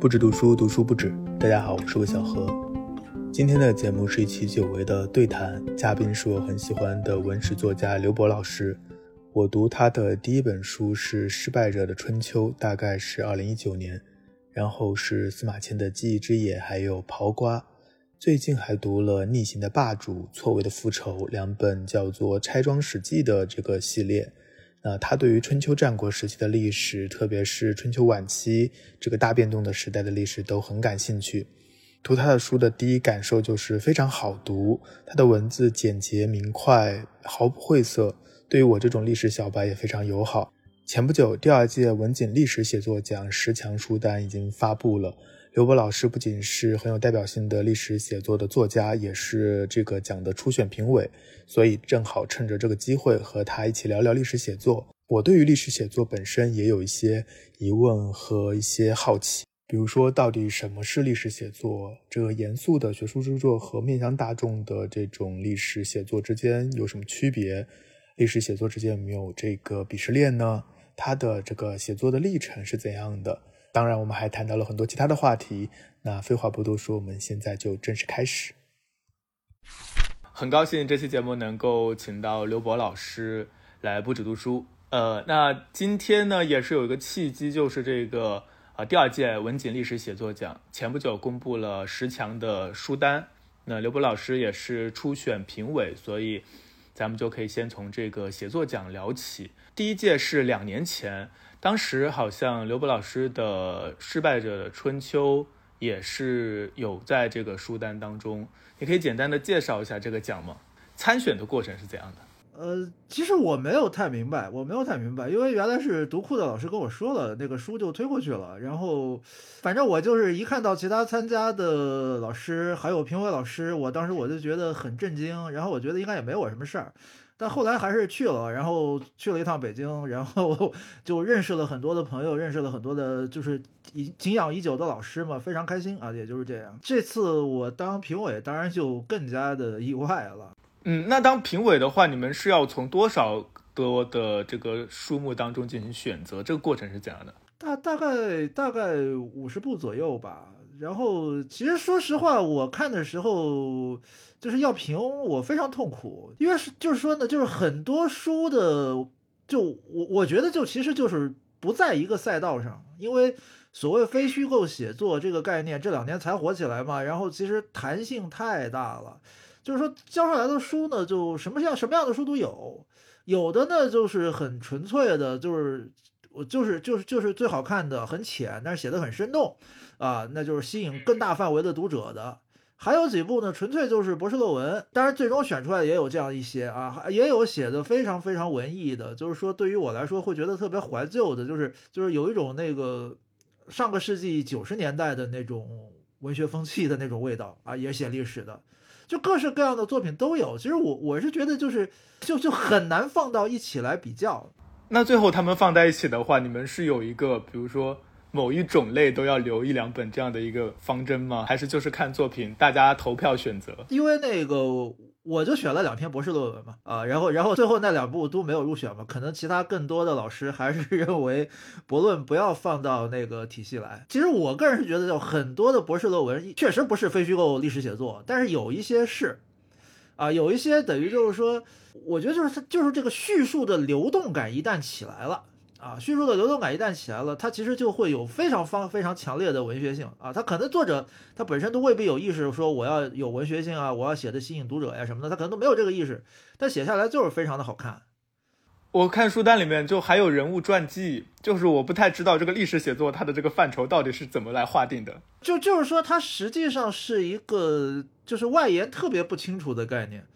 不止读书，读书不止。大家好，我是魏小何。今天的节目是一期久违的对谈，嘉宾是我很喜欢的文史作家刘博老师。我读他的第一本书是《失败者的春秋》，大概是二零一九年，然后是司马迁的《记忆之野》，还有《刨瓜》。最近还读了《逆行的霸主》《错位的复仇》两本叫做《拆装史记》的这个系列。呃他对于春秋战国时期的历史，特别是春秋晚期这个大变动的时代的历史，都很感兴趣。读他的书的第一感受就是非常好读，他的文字简洁明快，毫不晦涩，对于我这种历史小白也非常友好。前不久，第二届文景历史写作奖十强书单已经发布了。刘博老师不仅是很有代表性的历史写作的作家，也是这个奖的初选评委，所以正好趁着这个机会和他一起聊聊历史写作。我对于历史写作本身也有一些疑问和一些好奇，比如说到底什么是历史写作？这个严肃的学术著作和面向大众的这种历史写作之间有什么区别？历史写作之间有没有这个鄙视链呢？他的这个写作的历程是怎样的？当然，我们还谈到了很多其他的话题。那废话不多说，我们现在就正式开始。很高兴这期节目能够请到刘博老师来不止读书。呃，那今天呢，也是有一个契机，就是这个呃第二届文景历史写作奖前不久公布了十强的书单。那刘博老师也是初选评委，所以咱们就可以先从这个写作奖聊起。第一届是两年前。当时好像刘博老师的《失败者的春秋》也是有在这个书单当中，你可以简单的介绍一下这个奖吗？参选的过程是怎样的？呃，其实我没有太明白，我没有太明白，因为原来是读库的老师跟我说了，那个书就推过去了，然后反正我就是一看到其他参加的老师还有评委老师，我当时我就觉得很震惊，然后我觉得应该也没我什么事儿。但后来还是去了，然后去了一趟北京，然后 就认识了很多的朋友，认识了很多的，就是已敬仰已久的老师嘛，非常开心啊，也就是这样。这次我当评委，当然就更加的意外了。嗯，那当评委的话，你们是要从多少多的这个书目当中进行选择？这个过程是怎样的？大大概大概五十部左右吧。然后其实说实话，我看的时候。就是要评，我非常痛苦，因为是就是说呢，就是很多书的，就我我觉得就其实就是不在一个赛道上，因为所谓非虚构写作这个概念这两年才火起来嘛，然后其实弹性太大了，就是说交上来的书呢，就什么样什么样的书都有，有的呢就是很纯粹的，就是我就是就是就是最好看的，很浅，但是写的很生动啊，那就是吸引更大范围的读者的。还有几部呢，纯粹就是博士论文，当然最终选出来也有这样一些啊，也有写的非常非常文艺的，就是说对于我来说会觉得特别怀旧的，就是就是有一种那个上个世纪九十年代的那种文学风气的那种味道啊，也写历史的，就各式各样的作品都有。其实我我是觉得就是就就很难放到一起来比较。那最后他们放在一起的话，你们是有一个比如说。某一种类都要留一两本这样的一个方针吗？还是就是看作品，大家投票选择？因为那个我就选了两篇博士论文嘛，啊，然后然后最后那两部都没有入选嘛，可能其他更多的老师还是认为博论不要放到那个体系来。其实我个人是觉得，有很多的博士论文确实不是非虚构历史写作，但是有一些是，啊，有一些等于就是说，我觉得就是它就是这个叙述的流动感一旦起来了。啊，叙述的流动感一旦起来了，它其实就会有非常方非常强烈的文学性啊。它可能作者他本身都未必有意识说我要有文学性啊，我要写的吸引读者呀什么的，他可能都没有这个意识，但写下来就是非常的好看。我看书单里面就还有人物传记，就是我不太知道这个历史写作它的这个范畴到底是怎么来划定的。就就是说，它实际上是一个就是外延特别不清楚的概念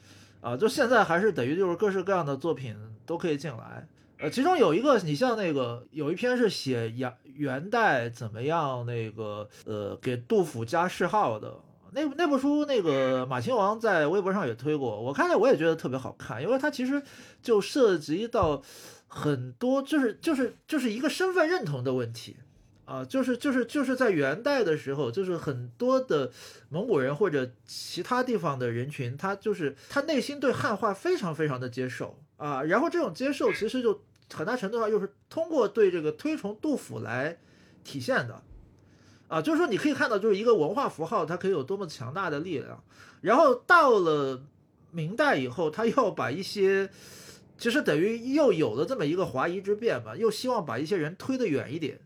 啊。就现在还是等于就是各式各样的作品都可以进来。其中有一个，你像那个有一篇是写元元代怎么样，那个呃给杜甫加谥号的那那部书，那个马亲王在微博上也推过，我看了我也觉得特别好看，因为它其实就涉及到很多，就是就是就是一个身份认同的问题啊，就是就是就是在元代的时候，就是很多的蒙古人或者其他地方的人群，他就是他内心对汉化非常非常的接受。啊，然后这种接受其实就很大程度上又是通过对这个推崇杜甫来体现的，啊，就是说你可以看到，就是一个文化符号，它可以有多么强大的力量。然后到了明代以后，他又把一些，其实等于又有了这么一个华夷之辩吧，又希望把一些人推得远一点，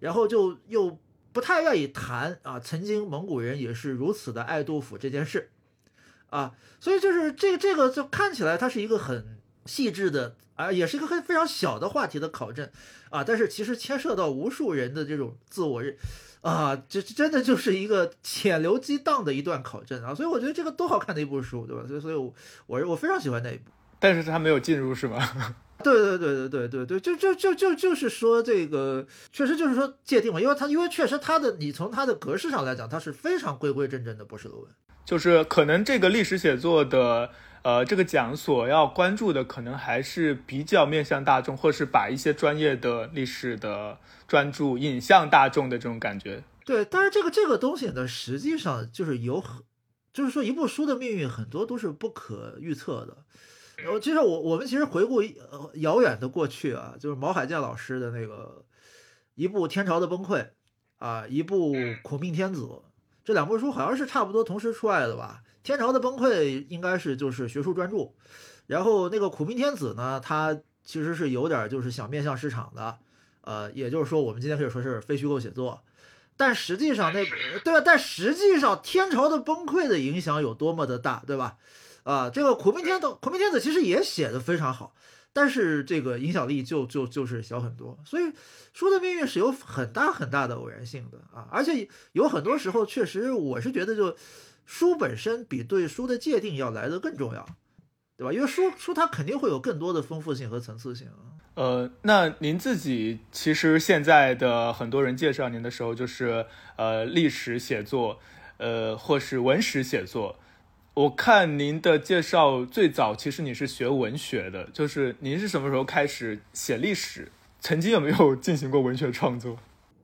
然后就又不太愿意谈啊，曾经蒙古人也是如此的爱杜甫这件事，啊，所以就是这这个就看起来它是一个很细致的啊，也是一个很非常小的话题的考证啊，但是其实牵涉到无数人的这种自我认。啊，这真的就是一个潜流激荡的一段考证啊，所以我觉得这个多好看的一部书，对吧？所以，所以我我我非常喜欢那一部，但是他没有进入，是吗？对对对对对对对，就就就就就是说这个，确实就是说界定嘛，因为他因为确实他的你从他的格式上来讲，他是非常规规正正的博士论文，就是可能这个历史写作的。呃，这个奖所要关注的可能还是比较面向大众，或是把一些专业的历史的专注引向大众的这种感觉。对，但是这个这个东西呢，实际上就是有很，就是说一部书的命运很多都是不可预测的。然后，其实我我们其实回顾呃遥远的过去啊，就是毛海建老师的那个一部《天朝的崩溃》啊，一部《苦命天子》，这两部书好像是差不多同时出来的吧。天朝的崩溃应该是就是学术专注，然后那个苦命天子呢，他其实是有点就是想面向市场的，呃，也就是说我们今天可以说是非虚构写作，但实际上那对吧？但实际上天朝的崩溃的影响有多么的大，对吧？啊，这个苦命天子苦命天子其实也写的非常好，但是这个影响力就就就是小很多，所以书的命运是有很大很大的偶然性的啊，而且有很多时候确实我是觉得就。书本身比对书的界定要来的更重要，对吧？因为书书它肯定会有更多的丰富性和层次性。呃，那您自己其实现在的很多人介绍您的时候，就是呃历史写作，呃或是文史写作。我看您的介绍最早其实你是学文学的，就是您是什么时候开始写历史？曾经有没有进行过文学创作？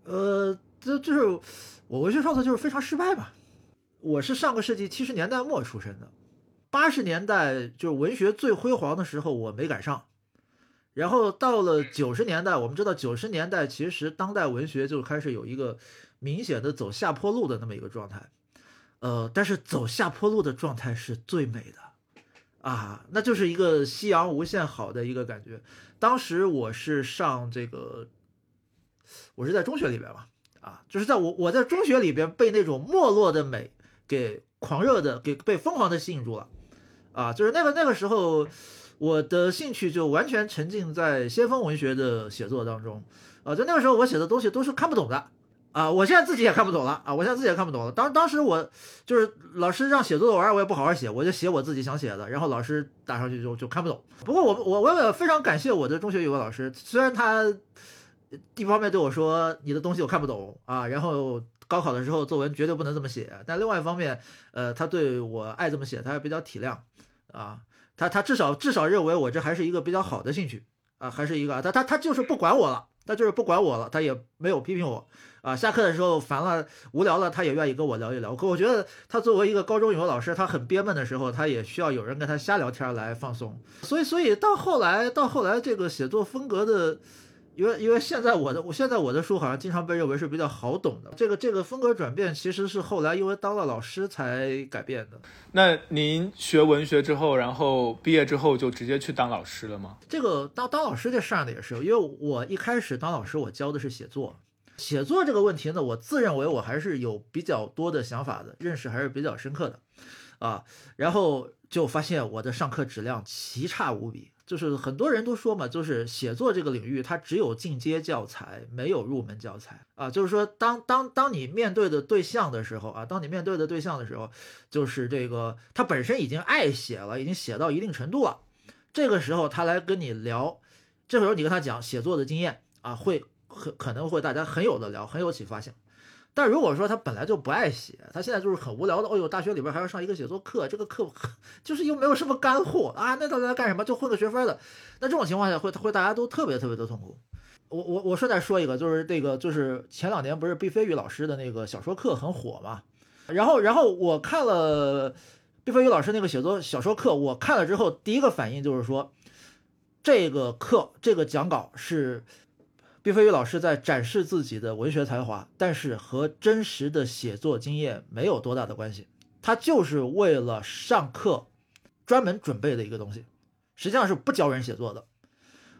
呃，这就是我文学创作就是非常失败吧。我是上个世纪七十年代末出生的，八十年代就是文学最辉煌的时候，我没赶上。然后到了九十年代，我们知道九十年代其实当代文学就开始有一个明显的走下坡路的那么一个状态，呃，但是走下坡路的状态是最美的啊，那就是一个夕阳无限好的一个感觉。当时我是上这个，我是在中学里边嘛，啊，就是在我我在中学里边被那种没落的美。给狂热的，给被疯狂的吸引住了，啊，就是那个那个时候，我的兴趣就完全沉浸在先锋文学的写作当中，啊，就那个时候我写的东西都是看不懂的，啊，我现在自己也看不懂了，啊，我现在自己也看不懂了。当当时我就是老师让写作文，我也不好好写，我就写我自己想写的，然后老师打上去就就看不懂。不过我我我也非常感谢我的中学语文老师，虽然他一方面对我说你的东西我看不懂啊，然后。高考的时候作文绝对不能这么写，但另外一方面，呃，他对我爱这么写，他还比较体谅，啊，他他至少至少认为我这还是一个比较好的兴趣，啊，还是一个他他他就是不管我了，他就是不管我了，他也没有批评我，啊，下课的时候烦了无聊了，他也愿意跟我聊一聊。可我觉得他作为一个高中语文老师，他很憋闷的时候，他也需要有人跟他瞎聊天来放松。所以所以到后来到后来这个写作风格的。因为因为现在我的我现在我的书好像经常被认为是比较好懂的，这个这个风格转变其实是后来因为当了老师才改变的。那您学文学之后，然后毕业之后就直接去当老师了吗？这个当当老师这事儿呢也是，因为我一开始当老师我教的是写作，写作这个问题呢，我自认为我还是有比较多的想法的，认识还是比较深刻的，啊，然后就发现我的上课质量奇差无比。就是很多人都说嘛，就是写作这个领域，它只有进阶教材，没有入门教材啊。就是说，当当当你面对的对象的时候啊，当你面对的对象的时候，就是这个他本身已经爱写了，已经写到一定程度了，这个时候他来跟你聊，这时候你跟他讲写作的经验啊，会很可能会大家很有的聊，很有启发性。但如果说他本来就不爱写，他现在就是很无聊的。哦呦，大学里边还要上一个写作课，这个课 就是又没有什么干货啊，那到底在干什么？就混个学分的。那这种情况下会会大家都特别特别的痛苦。我我我顺带说一个，就是这个就是前两年不是毕飞宇老师的那个小说课很火嘛？然后然后我看了毕飞宇老师那个写作小说课，我看了之后第一个反应就是说，这个课这个讲稿是。毕飞宇老师在展示自己的文学才华，但是和真实的写作经验没有多大的关系。他就是为了上课专门准备的一个东西，实际上是不教人写作的。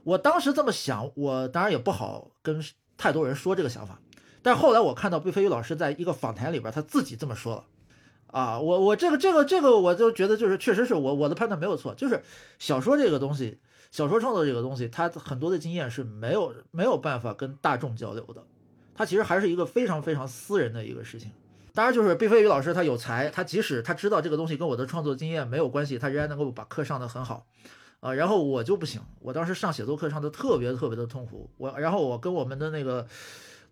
我当时这么想，我当然也不好跟太多人说这个想法。但后来我看到毕飞宇老师在一个访谈里边，他自己这么说了。啊，我我这个这个这个，我就觉得就是确实是我我的判断没有错，就是小说这个东西。小说创作这个东西，它很多的经验是没有没有办法跟大众交流的，它其实还是一个非常非常私人的一个事情。当然，就是毕飞宇老师他有才，他即使他知道这个东西跟我的创作经验没有关系，他仍然能够把课上的很好，啊，然后我就不行，我当时上写作课上的特别特别的痛苦，我然后我跟我们的那个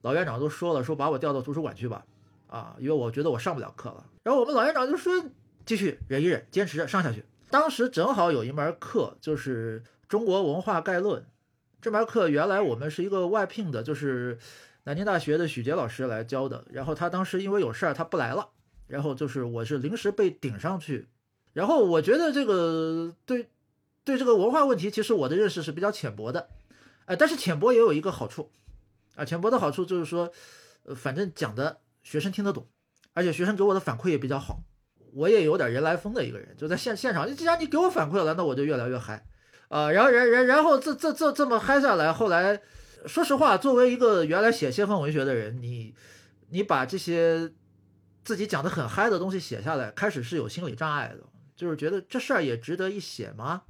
老院长都说了，说把我调到图书馆去吧，啊，因为我觉得我上不了课了。然后我们老院长就说继续忍一忍，坚持着上下去。当时正好有一门课就是。中国文化概论这门课原来我们是一个外聘的，就是南京大学的许杰老师来教的。然后他当时因为有事儿他不来了，然后就是我是临时被顶上去。然后我觉得这个对对这个文化问题，其实我的认识是比较浅薄的，哎，但是浅薄也有一个好处啊，浅薄的好处就是说，呃，反正讲的学生听得懂，而且学生给我的反馈也比较好，我也有点人来疯的一个人，就在现现场，既然你给我反馈了，那我就越来越嗨。啊，然后，然，然，然后这这这这么嗨下来，后来，说实话，作为一个原来写先锋文学的人，你，你把这些自己讲的很嗨的东西写下来，开始是有心理障碍的，就是觉得这事儿也值得一写吗？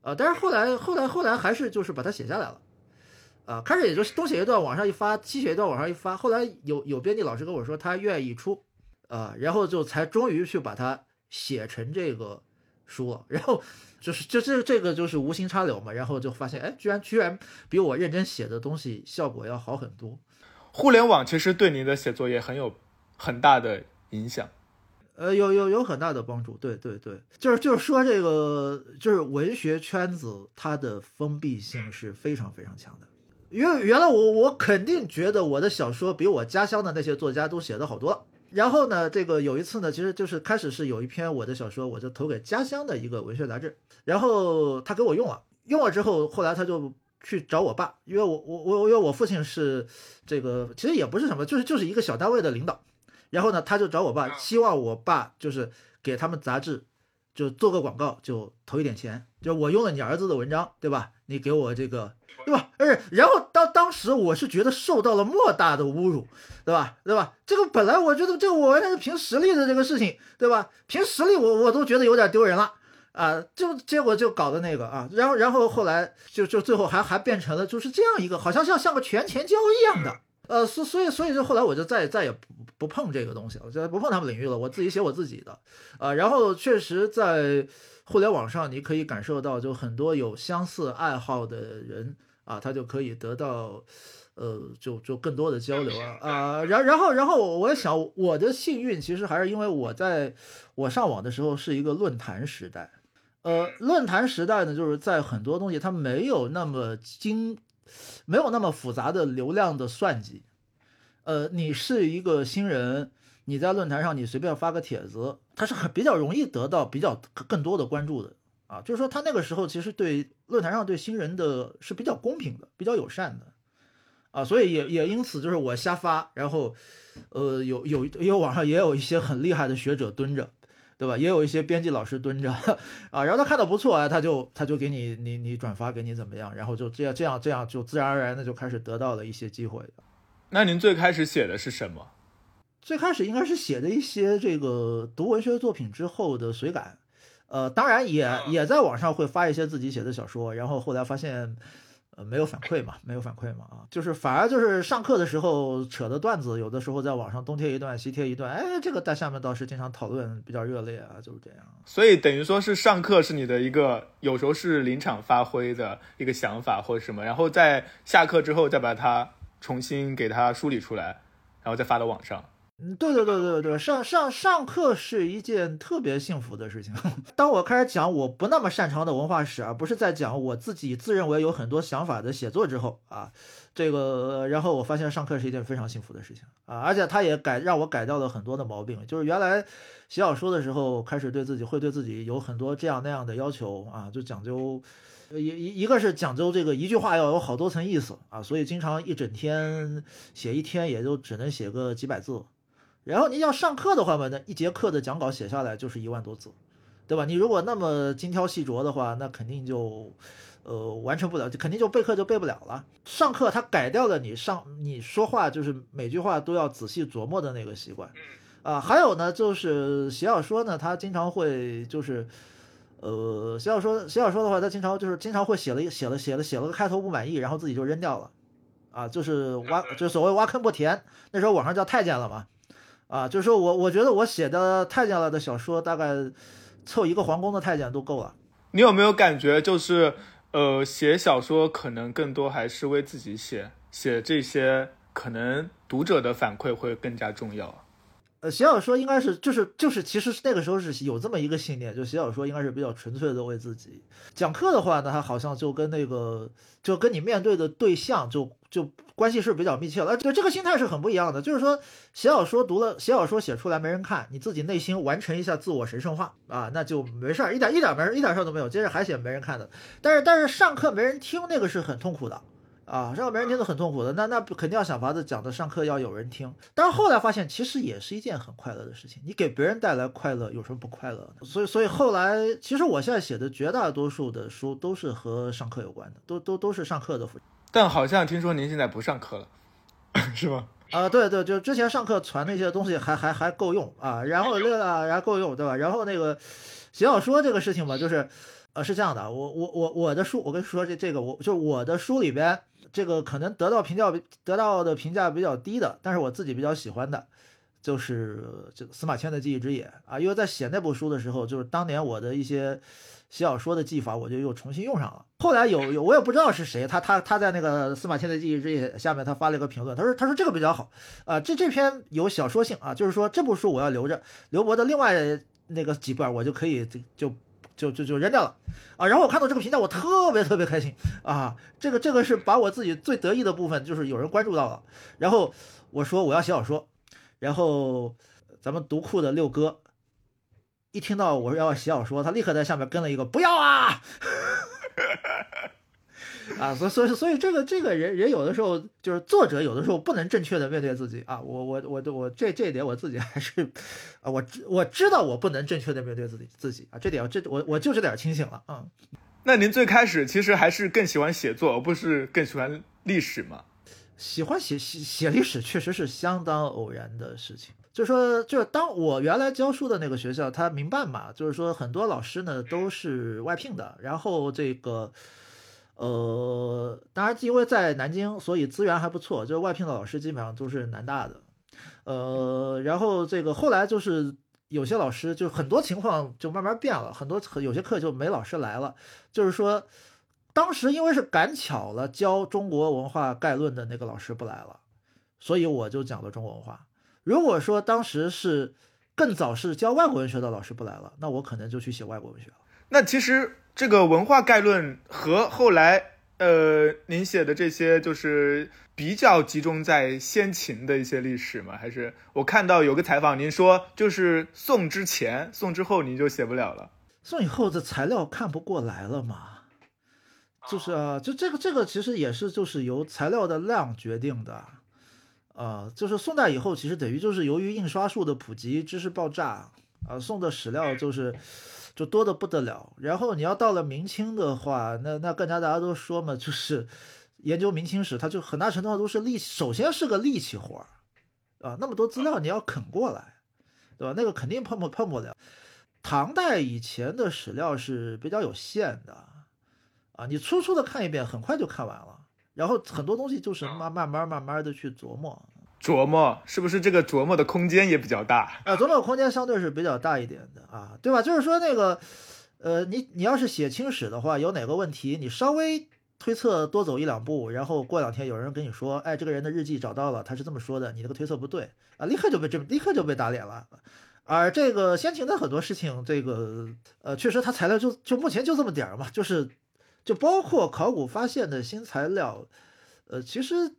啊，但是后来，后来，后来还是就是把它写下来了，啊，开始也就是东写一段往上一发，西写一段往上一发，后来有有编辑老师跟我说他愿意出，啊，然后就才终于去把它写成这个书了，然后。就是就这这个就是无心插柳嘛，然后就发现，哎，居然居然比我认真写的东西效果要好很多。互联网其实对您的写作也很有很大的影响，呃，有有有很大的帮助。对对对，就是就是说这个就是文学圈子它的封闭性是非常非常强的，因为原来我我肯定觉得我的小说比我家乡的那些作家都写的好多了。然后呢，这个有一次呢，其实就是开始是有一篇我的小说，我就投给家乡的一个文学杂志，然后他给我用了，用了之后，后来他就去找我爸，因为我我我因为我父亲是这个，其实也不是什么，就是就是一个小单位的领导，然后呢，他就找我爸，希望我爸就是给他们杂志就做个广告，就投一点钱，就我用了你儿子的文章，对吧？你给我这个。对吧？而且，然后当当时我是觉得受到了莫大的侮辱，对吧？对吧？这个本来我觉得这个我完全是凭实力的这个事情，对吧？凭实力我我都觉得有点丢人了啊！就结果就搞的那个啊，然后然后后来就就最后还还变成了就是这样一个，好像像像个权钱交易一样的，呃，所所以所以就后来我就再再也不不碰这个东西了，就不碰他们领域了，我自己写我自己的，啊，然后确实在互联网上你可以感受到，就很多有相似爱好的人。啊，他就可以得到，呃，就就更多的交流啊啊，然然后然后我也想，我的幸运其实还是因为我在我上网的时候是一个论坛时代，呃，论坛时代呢，就是在很多东西它没有那么精，没有那么复杂的流量的算计，呃，你是一个新人，你在论坛上你随便发个帖子，它是很比较容易得到比较更多的关注的。啊，就是说他那个时候其实对论坛上对新人的是比较公平的，比较友善的，啊，所以也也因此就是我瞎发，然后，呃，有有因为网上也有一些很厉害的学者蹲着，对吧？也有一些编辑老师蹲着，啊，然后他看到不错啊，他就他就给你你你转发给你怎么样，然后就这样这样这样就自然而然的就开始得到了一些机会。那您最开始写的是什么？最开始应该是写的一些这个读文学作品之后的随感。呃，当然也也在网上会发一些自己写的小说，然后后来发现，呃，没有反馈嘛，没有反馈嘛，啊，就是反而就是上课的时候扯的段子，有的时候在网上东贴一段西贴一段，哎，这个在下面倒是经常讨论比较热烈啊，就是这样。所以等于说是上课是你的一个，有时候是临场发挥的一个想法或者什么，然后在下课之后再把它重新给它梳理出来，然后再发到网上。嗯，对对对对对，上上上课是一件特别幸福的事情。当我开始讲我不那么擅长的文化史，而不是在讲我自己自认为有很多想法的写作之后啊，这个，然后我发现上课是一件非常幸福的事情啊，而且他也改让我改掉了很多的毛病，就是原来写小说的时候，开始对自己会对自己有很多这样那样的要求啊，就讲究一一一个是讲究这个一句话要有好多层意思啊，所以经常一整天写一天也就只能写个几百字，然后你要上课的话嘛，那一节课的讲稿写下来就是一万多字。对吧？你如果那么精挑细琢的话，那肯定就，呃，完成不了，就肯定就备课就备不了了。上课他改掉了你上你说话就是每句话都要仔细琢磨的那个习惯，啊，还有呢，就是写小说呢，他经常会就是，呃，写小说写小说的话，他经常就是经常会写了一写了写了写了个开头不满意，然后自己就扔掉了，啊，就是挖就所谓挖坑不填，那时候网上叫太监了嘛，啊，就是说我我觉得我写的太监了的小说大概。凑一个皇宫的太监都够了。你有没有感觉，就是呃，写小说可能更多还是为自己写，写这些可能读者的反馈会更加重要。呃，写小说应该是就是就是，其实那个时候是有这么一个信念，就写小说应该是比较纯粹的为自己。讲课的话呢，他好像就跟那个就跟你面对的对象就就关系是比较密切了。就这个心态是很不一样的。就是说写小说读了写小说写出来没人看，你自己内心完成一下自我神圣化啊，那就没事儿，一点一点没事一点事儿都没有。接着还写没人看的，但是但是上课没人听，那个是很痛苦的。啊，让别人听得很痛苦的，那那肯定要想法子讲的上课要有人听。但是后来发现，其实也是一件很快乐的事情。你给别人带来快乐，有什么不快乐的？所以，所以后来，其实我现在写的绝大多数的书都是和上课有关的，都都都是上课的。但好像听说您现在不上课了，是吗？啊，对对，就之前上课传那些东西还还还够用啊，然后那个然后够用，对吧？然后那个写小说这个事情吧，就是，呃，是这样的，我我我我的书，我跟你说这这个，我就我的书里边。这个可能得到评价得到的评价比较低的，但是我自己比较喜欢的，就是这个司马迁的《记忆之野》啊，因为在写那部书的时候，就是当年我的一些写小说的技法，我就又重新用上了。后来有有我也不知道是谁，他他他在那个司马迁的《记忆之野》下面他发了一个评论，他说他说这个比较好啊，这这篇有小说性啊，就是说这部书我要留着，刘伯的另外那个几本我就可以就。就就就扔掉了，啊，然后我看到这个评价，我特别特别开心。啊，这个这个是把我自己最得意的部分，就是有人关注到了，然后我说我要写小说，然后咱们读库的六哥一听到我要写小说，他立刻在下面跟了一个不要啊。啊，所所以所以这个这个人人有的时候就是作者有的时候不能正确的面对自己啊，我我我我这这一点我自己还是啊，我知我知道我不能正确的面对自己自己啊，这点这我我就这点清醒了啊。那您最开始其实还是更喜欢写作，而不是更喜欢历史吗？喜欢写写写历史确实是相当偶然的事情，就是说就是当我原来教书的那个学校，他民办嘛，就是说很多老师呢都是外聘的，然后这个。呃，当然，因为在南京，所以资源还不错，就是外聘的老师基本上都是南大的。呃，然后这个后来就是有些老师就很多情况就慢慢变了，很多有些课就没老师来了。就是说，当时因为是赶巧了，教中国文化概论的那个老师不来了，所以我就讲了中国文化。如果说当时是更早是教外国文学的老师不来了，那我可能就去写外国文学了。那其实。这个文化概论和后来，呃，您写的这些就是比较集中在先秦的一些历史吗？还是我看到有个采访，您说就是宋之前、宋之后您就写不了了？宋以后的材料看不过来了嘛？就是啊，就这个这个其实也是就是由材料的量决定的，啊，就是宋代以后其实等于就是由于印刷术的普及、知识爆炸啊，宋的史料就是。就多的不得了，然后你要到了明清的话，那那更加大家都说嘛，就是研究明清史，它就很大程度上都是力，首先是个力气活儿，啊，那么多资料你要啃过来，对吧？那个肯定碰不碰不了。唐代以前的史料是比较有限的，啊，你粗粗的看一遍，很快就看完了，然后很多东西就是慢慢慢慢慢的去琢磨。琢磨是不是这个琢磨的空间也比较大啊？琢磨空间相对是比较大一点的啊，对吧？就是说那个，呃，你你要是写清史的话，有哪个问题，你稍微推测多走一两步，然后过两天有人跟你说，哎，这个人的日记找到了，他是这么说的，你这个推测不对啊，立刻就被这立刻就被打脸了。而这个先秦的很多事情，这个呃，确实他材料就就目前就这么点儿嘛，就是就包括考古发现的新材料。呃，其实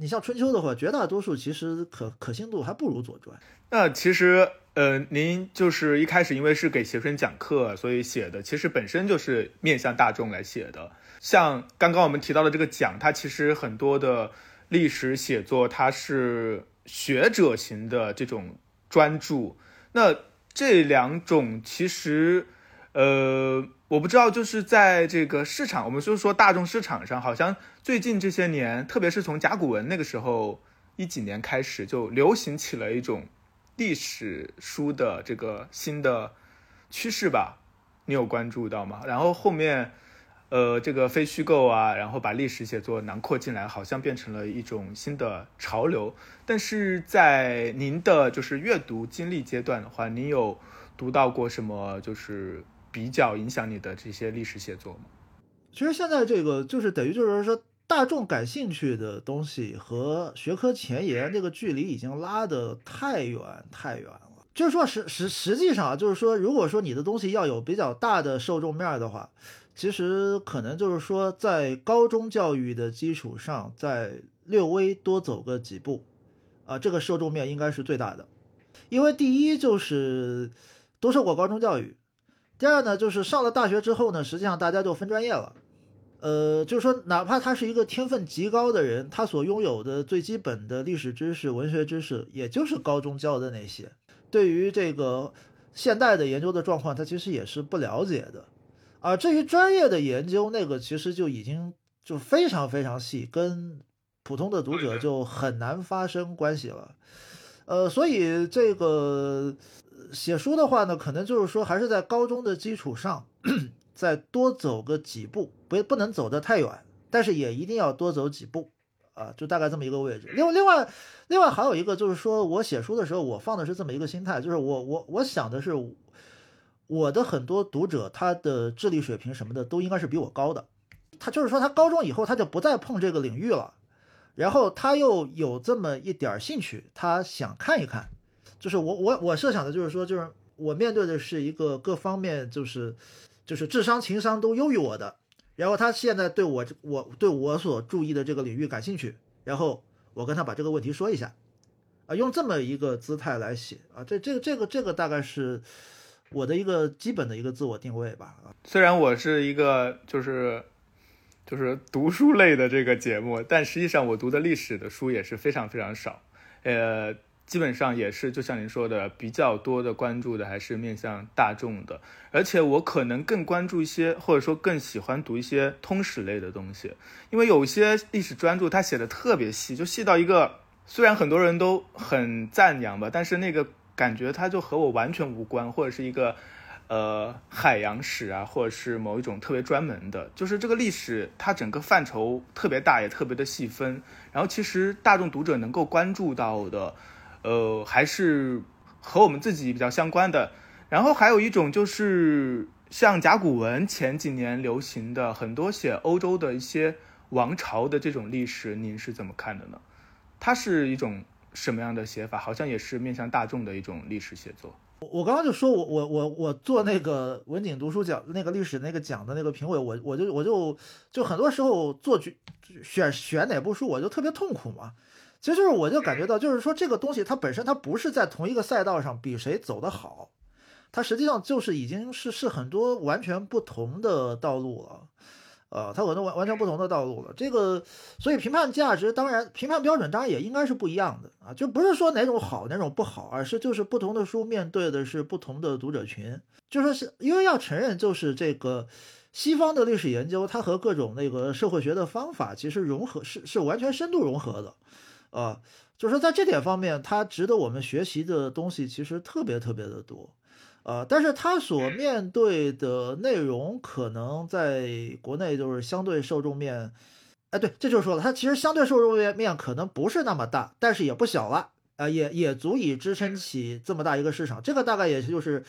你像春秋的话，绝大多数其实可可信度还不如左传。那其实，呃，您就是一开始因为是给学生讲课，所以写的，其实本身就是面向大众来写的。像刚刚我们提到的这个讲，它其实很多的历史写作，它是学者型的这种专注。那这两种其实，呃，我不知道，就是在这个市场，我们就是说大众市场上，好像最近这些年，特别是从甲骨文那个时候一几年开始，就流行起了一种。历史书的这个新的趋势吧，你有关注到吗？然后后面，呃，这个非虚构啊，然后把历史写作囊括进来，好像变成了一种新的潮流。但是在您的就是阅读经历阶段的话，您有读到过什么就是比较影响你的这些历史写作吗？其实现在这个就是等于就是说。大众感兴趣的东西和学科前沿这个距离已经拉得太远太远了。就是说实实实际上啊，就是说，如果说你的东西要有比较大的受众面的话，其实可能就是说，在高中教育的基础上，再略微多走个几步，啊，这个受众面应该是最大的。因为第一就是多受过高中教育，第二呢就是上了大学之后呢，实际上大家就分专业了。呃，就是说，哪怕他是一个天分极高的人，他所拥有的最基本的历史知识、文学知识，也就是高中教的那些。对于这个现代的研究的状况，他其实也是不了解的。啊，至于专业的研究，那个其实就已经就非常非常细，跟普通的读者就很难发生关系了。呃，所以这个写书的话呢，可能就是说，还是在高中的基础上。再多走个几步，不不能走得太远，但是也一定要多走几步，啊，就大概这么一个位置。另外，另外，另外还有一个就是说，我写书的时候，我放的是这么一个心态，就是我我我想的是，我的很多读者他的智力水平什么的都应该是比我高的，他就是说他高中以后他就不再碰这个领域了，然后他又有这么一点兴趣，他想看一看，就是我我我设想的就是说，就是我面对的是一个各方面就是。就是智商、情商都优于我的，然后他现在对我我对我所注意的这个领域感兴趣，然后我跟他把这个问题说一下，啊，用这么一个姿态来写啊，这这个这个这个大概是我的一个基本的一个自我定位吧。啊，虽然我是一个就是就是读书类的这个节目，但实际上我读的历史的书也是非常非常少，呃。基本上也是，就像您说的，比较多的关注的还是面向大众的，而且我可能更关注一些，或者说更喜欢读一些通史类的东西，因为有一些历史专著，他写的特别细，就细到一个，虽然很多人都很赞扬吧，但是那个感觉它就和我完全无关，或者是一个，呃，海洋史啊，或者是某一种特别专门的，就是这个历史它整个范畴特别大，也特别的细分，然后其实大众读者能够关注到的。呃，还是和我们自己比较相关的。然后还有一种就是像甲骨文前几年流行的很多写欧洲的一些王朝的这种历史，您是怎么看的呢？它是一种什么样的写法？好像也是面向大众的一种历史写作。我我刚刚就说我我我我做那个文景读书奖那个历史那个奖的那个评委，我我就我就就很多时候做决选选哪部书，我就特别痛苦嘛。其实就是，我就感觉到，就是说这个东西它本身它不是在同一个赛道上比谁走得好，它实际上就是已经是是很多完全不同的道路了，呃，它可能完完全不同的道路了。这个所以评判价值当然评判标准当然也应该是不一样的啊，就不是说哪种好哪种不好，而是就是不同的书面对的是不同的读者群，就说是因为要承认就是这个西方的历史研究它和各种那个社会学的方法其实融合是是完全深度融合的。啊，就是在这点方面，它值得我们学习的东西其实特别特别的多，啊，但是他所面对的内容可能在国内就是相对受众面，哎，对，这就是说了，它其实相对受众面面可能不是那么大，但是也不小了，啊，也也足以支撑起这么大一个市场，这个大概也就是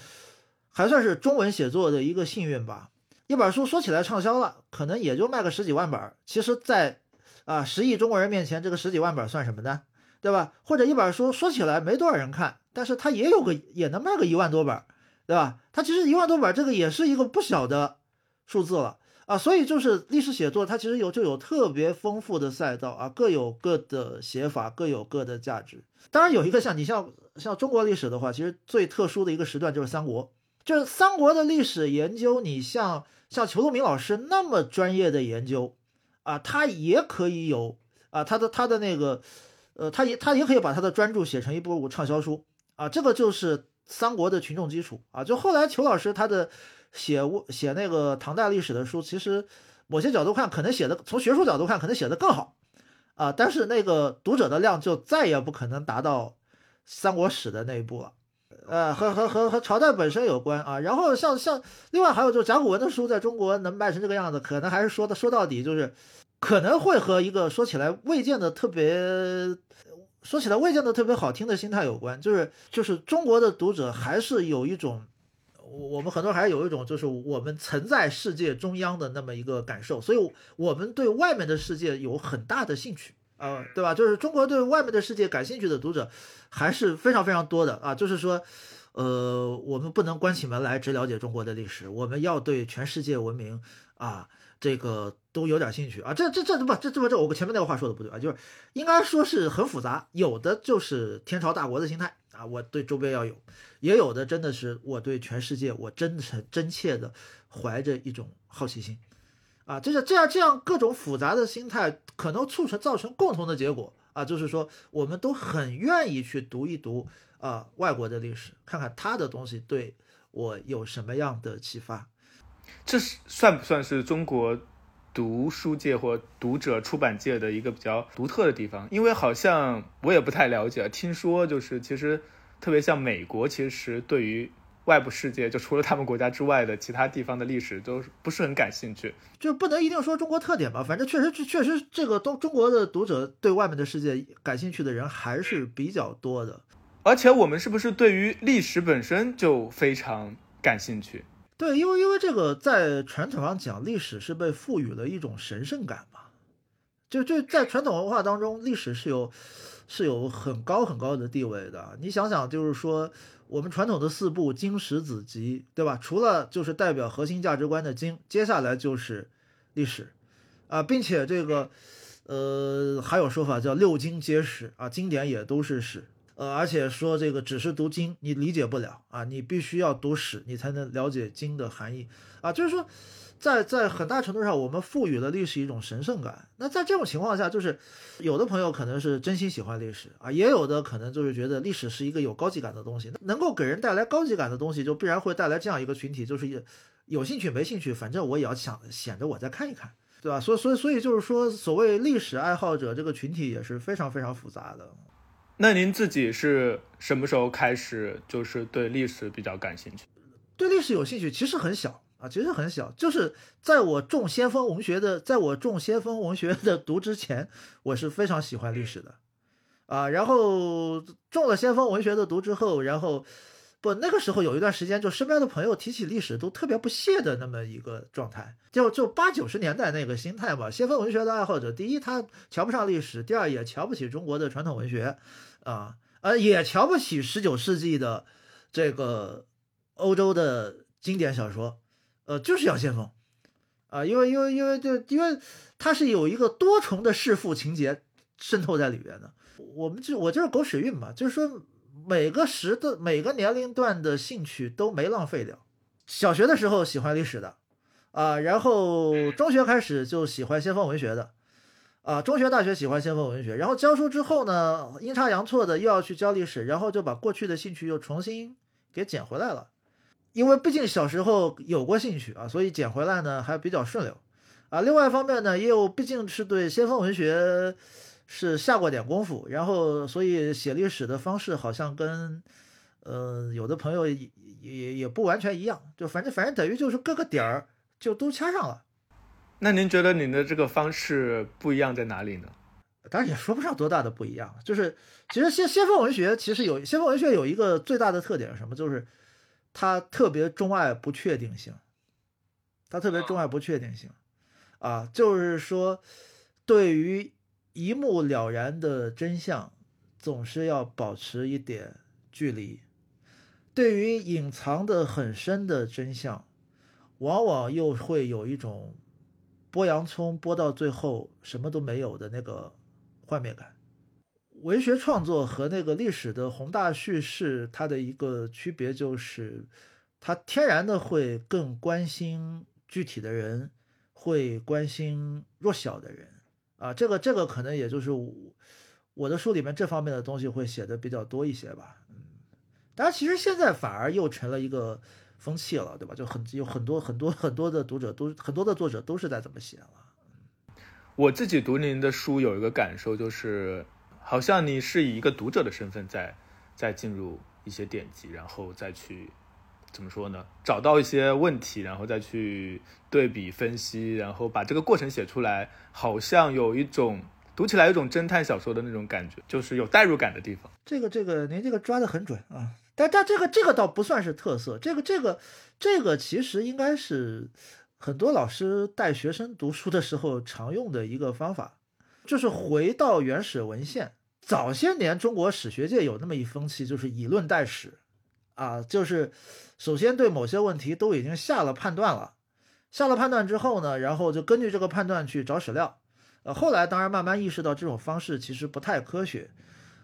还算是中文写作的一个幸运吧。一本书说起来畅销了，可能也就卖个十几万本，其实，在啊，十亿中国人面前，这个十几万本算什么呢？对吧？或者一本书说起来没多少人看，但是它也有个也能卖个一万多本，对吧？它其实一万多本，这个也是一个不小的数字了啊，所以就是历史写作，它其实有就有特别丰富的赛道啊，各有各的写法，各有各的价值。当然有一个像你像像中国历史的话，其实最特殊的一个时段就是三国，就是三国的历史研究，你像像裘路明老师那么专业的研究啊，他也可以有啊，他的他的那个呃，他也他也可以把他的专著写成一部畅销书啊，这个就是三国的群众基础啊。就后来裘老师他的。写写那个唐代历史的书，其实某些角度看，可能写的从学术角度看，可能写的更好啊。但是那个读者的量就再也不可能达到三国史的那一步了，呃，和和和和朝代本身有关啊。然后像像另外还有就是甲骨文的书在中国能卖成这个样子，可能还是说的说到底就是可能会和一个说起来未见的特别说起来未见的特别好听的心态有关，就是就是中国的读者还是有一种。我我们很多还是有一种，就是我们曾在世界中央的那么一个感受，所以我们对外面的世界有很大的兴趣啊，对吧？就是中国对外面的世界感兴趣的读者还是非常非常多的啊。就是说，呃，我们不能关起门来只了解中国的历史，我们要对全世界文明啊，这个都有点兴趣啊。这这这不这这不这我前面那个话说的不对啊，就是应该说是很复杂，有的就是天朝大国的心态。啊，我对周边要有，也有的真的是我对全世界，我真诚真切的怀着一种好奇心，啊，就是这样这样各种复杂的心态，可能促成造成共同的结果啊，就是说我们都很愿意去读一读啊外国的历史，看看他的东西对我有什么样的启发。这是算不算是中国读书界或读者出版界的一个比较独特的地方？因为好像我也不太了解，听说就是其实。特别像美国，其实对于外部世界，就除了他们国家之外的其他地方的历史，都不是很感兴趣。就不能一定说中国特点吧，反正确实确实这个都中国的读者对外面的世界感兴趣的人还是比较多的。而且我们是不是对于历史本身就非常感兴趣？对，因为因为这个在传统上讲，历史是被赋予了一种神圣感嘛。就就在传统文化当中，历史是有。是有很高很高的地位的。你想想，就是说我们传统的四部经史子集，对吧？除了就是代表核心价值观的经，接下来就是历史啊，并且这个呃还有说法叫六经皆史啊，经典也都是史。呃，而且说这个只是读经你理解不了啊，你必须要读史，你才能了解经的含义啊，就是说。在在很大程度上，我们赋予了历史一种神圣感。那在这种情况下，就是有的朋友可能是真心喜欢历史啊，也有的可能就是觉得历史是一个有高级感的东西。能够给人带来高级感的东西，就必然会带来这样一个群体，就是有兴趣没兴趣，反正我也要想显着我再看一看，对吧？所以所以所以就是说，所谓历史爱好者这个群体也是非常非常复杂的。那您自己是什么时候开始就是对历史比较感兴趣？对历史有兴趣，其实很小。啊，其实很小，就是在我中先锋文学的，在我中先锋文学的读之前，我是非常喜欢历史的，啊，然后中了先锋文学的读之后，然后不那个时候有一段时间，就身边的朋友提起历史都特别不屑的那么一个状态，就就八九十年代那个心态嘛。先锋文学的爱好者，第一他瞧不上历史，第二也瞧不起中国的传统文学，啊，呃，也瞧不起十九世纪的这个欧洲的经典小说。呃，就是要先锋，啊，因为因为因为就因为它是有一个多重的弑父情节渗透在里边的。我们就我就是狗屎运嘛，就是说每个时的每个年龄段的兴趣都没浪费掉。小学的时候喜欢历史的，啊，然后中学开始就喜欢先锋文学的，啊，中学大学喜欢先锋文学，然后教书之后呢，阴差阳错的又要去教历史，然后就把过去的兴趣又重新给捡回来了。因为毕竟小时候有过兴趣啊，所以捡回来呢还比较顺溜，啊，另外一方面呢，也有毕竟是对先锋文学是下过点功夫，然后所以写历史的方式好像跟，呃，有的朋友也也也不完全一样，就反正反正等于就是各个点儿就都掐上了。那您觉得您的这个方式不一样在哪里呢？当然也说不上多大的不一样，就是其实先先锋文学其实有先锋文学有一个最大的特点是什么？就是。他特别钟爱不确定性，他特别钟爱不确定性，啊，就是说，对于一目了然的真相，总是要保持一点距离；对于隐藏的很深的真相，往往又会有一种剥洋葱剥到最后什么都没有的那个幻灭感。文学创作和那个历史的宏大叙事，它的一个区别就是，它天然的会更关心具体的人，会关心弱小的人啊。这个这个可能也就是我我的书里面这方面的东西会写的比较多一些吧。嗯，当然，其实现在反而又成了一个风气了，对吧？就很有很多很多很多的读者都很多的作者都是在这么写了。我自己读您的书有一个感受就是。好像你是以一个读者的身份在在进入一些典籍，然后再去怎么说呢？找到一些问题，然后再去对比分析，然后把这个过程写出来。好像有一种读起来有种侦探小说的那种感觉，就是有代入感的地方。这个这个，您这个抓的很准啊！但但这个这个倒不算是特色，这个这个这个其实应该是很多老师带学生读书的时候常用的一个方法，就是回到原始文献。早些年，中国史学界有那么一风气，就是以论代史，啊，就是首先对某些问题都已经下了判断了，下了判断之后呢，然后就根据这个判断去找史料，呃，后来当然慢慢意识到这种方式其实不太科学，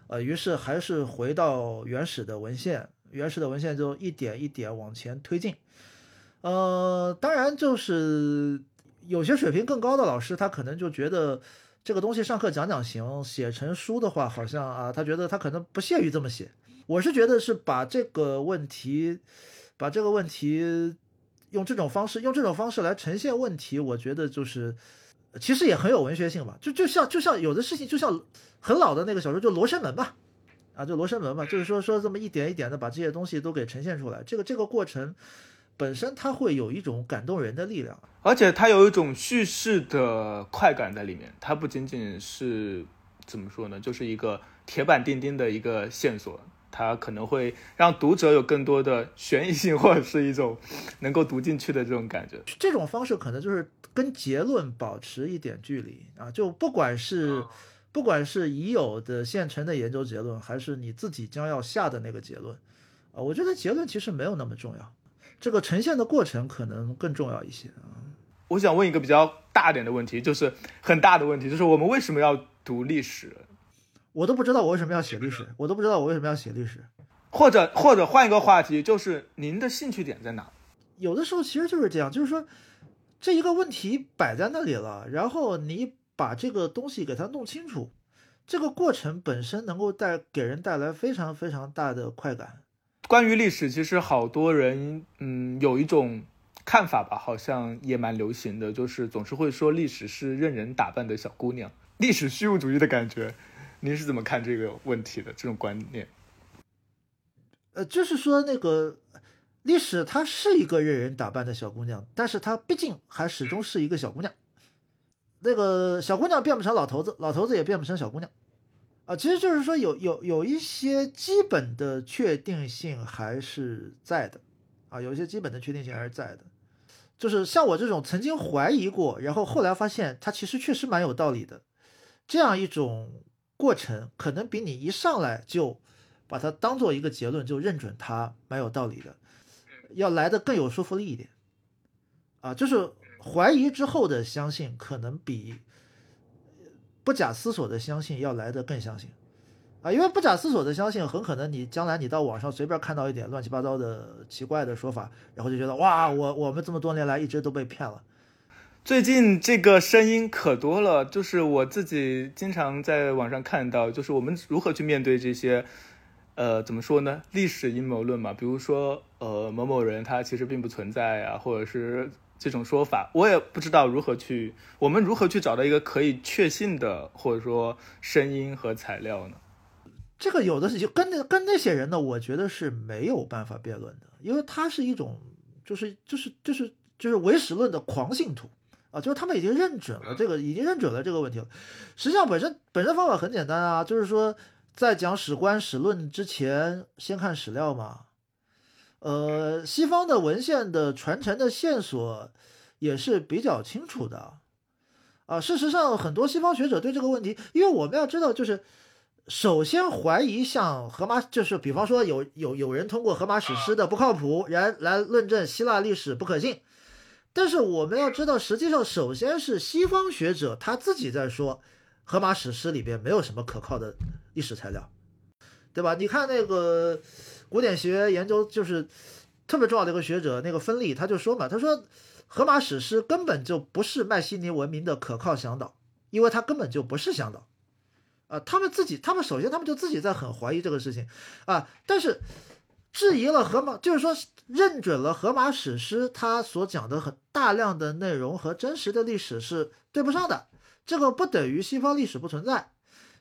呃，于是还是回到原始的文献，原始的文献就一点一点往前推进，呃，当然就是有些水平更高的老师，他可能就觉得。这个东西上课讲讲行，写成书的话，好像啊，他觉得他可能不屑于这么写。我是觉得是把这个问题，把这个问题用这种方式，用这种方式来呈现问题，我觉得就是，其实也很有文学性吧。就就像就像有的事情，就像很老的那个小说，就《罗生门》吧，啊，就《罗生门》嘛，就是说说这么一点一点的把这些东西都给呈现出来，这个这个过程。本身它会有一种感动人的力量，而且它有一种叙事的快感在里面。它不仅仅是怎么说呢，就是一个铁板钉钉的一个线索，它可能会让读者有更多的悬疑性，或者是一种能够读进去的这种感觉。这种方式可能就是跟结论保持一点距离啊，就不管是不管是已有的现成的研究结论，还是你自己将要下的那个结论啊，我觉得结论其实没有那么重要。这个呈现的过程可能更重要一些啊！我想问一个比较大点的问题，就是很大的问题，就是我们为什么要读历史？我都不知道我为什么要写历史，我都不知道我为什么要写历史。或者或者换一个话题，就是您的兴趣点在哪？有的时候其实就是这样，就是说这一个问题摆在那里了，然后你把这个东西给它弄清楚，这个过程本身能够带给人带来非常非常大的快感。关于历史，其实好多人，嗯，有一种看法吧，好像也蛮流行的，就是总是会说历史是任人打扮的小姑娘，历史虚无主义的感觉。您是怎么看这个问题的？这种观念？呃，就是说那个历史她是一个任人打扮的小姑娘，但是她毕竟还始终是一个小姑娘。那个小姑娘变不成老头子，老头子也变不成小姑娘。啊，其实就是说有有有一些基本的确定性还是在的，啊，有一些基本的确定性还是在的，就是像我这种曾经怀疑过，然后后来发现它其实确实蛮有道理的，这样一种过程，可能比你一上来就把它当做一个结论就认准它蛮有道理的，要来的更有说服力一点，啊，就是怀疑之后的相信可能比。不假思索的相信要来的更相信，啊，因为不假思索的相信，很可能你将来你到网上随便看到一点乱七八糟的奇怪的说法，然后就觉得哇，我我们这么多年来一直都被骗了。最近这个声音可多了，就是我自己经常在网上看到，就是我们如何去面对这些，呃，怎么说呢？历史阴谋论嘛，比如说呃某某人他其实并不存在啊，或者是。这种说法，我也不知道如何去，我们如何去找到一个可以确信的，或者说声音和材料呢？这个有的是就跟那跟那些人呢，我觉得是没有办法辩论的，因为他是一种就是就是就是就是唯史论的狂信徒啊，就是他们已经认准了这个，已经认准了这个问题了。实际上本身本身方法很简单啊，就是说在讲史观史论之前，先看史料嘛。呃，西方的文献的传承的线索也是比较清楚的，啊，事实上很多西方学者对这个问题，因为我们要知道，就是首先怀疑像荷马，就是比方说有有有人通过荷马史诗的不靠谱，然来论证希腊历史不可信，但是我们要知道，实际上首先是西方学者他自己在说，荷马史诗里边没有什么可靠的历史材料，对吧？你看那个古典学研究就是特别重要的一个学者，那个芬利他就说嘛，他说荷马史诗根本就不是迈锡尼文明的可靠向导，因为它根本就不是向导。啊，他们自己，他们首先他们就自己在很怀疑这个事情，啊，但是质疑了荷马，就是说认准了荷马史诗，它所讲的很大量的内容和真实的历史是对不上的，这个不等于西方历史不存在，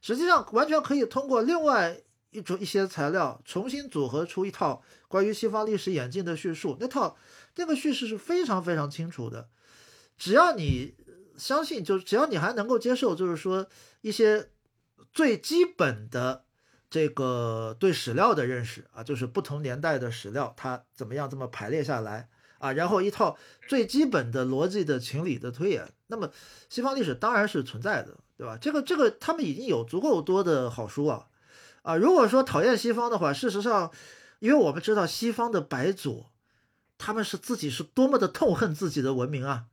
实际上完全可以通过另外一种一些材料重新组合出一套关于西方历史演进的叙述，那套那个叙事是非常非常清楚的，只要你相信，就只要你还能够接受，就是说一些。最基本的这个对史料的认识啊，就是不同年代的史料它怎么样这么排列下来啊，然后一套最基本的逻辑的情理的推演，那么西方历史当然是存在的，对吧？这个这个他们已经有足够多的好书啊啊。如果说讨厌西方的话，事实上，因为我们知道西方的白左，他们是自己是多么的痛恨自己的文明啊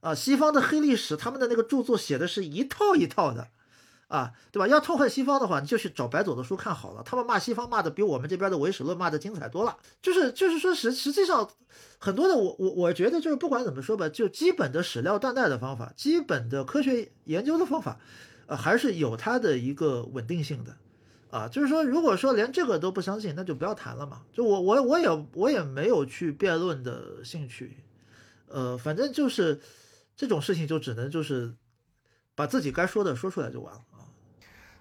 啊！西方的黑历史，他们的那个著作写的是一套一套的。啊，对吧？要痛恨西方的话，你就去找白左的书看好了。他们骂西方骂的比我们这边的唯史论骂的精彩多了。就是就是说实实际上，很多的我我我觉得就是不管怎么说吧，就基本的史料断代的方法，基本的科学研究的方法，呃，还是有它的一个稳定性的。啊，就是说，如果说连这个都不相信，那就不要谈了嘛。就我我我也我也没有去辩论的兴趣。呃，反正就是这种事情就只能就是把自己该说的说出来就完了。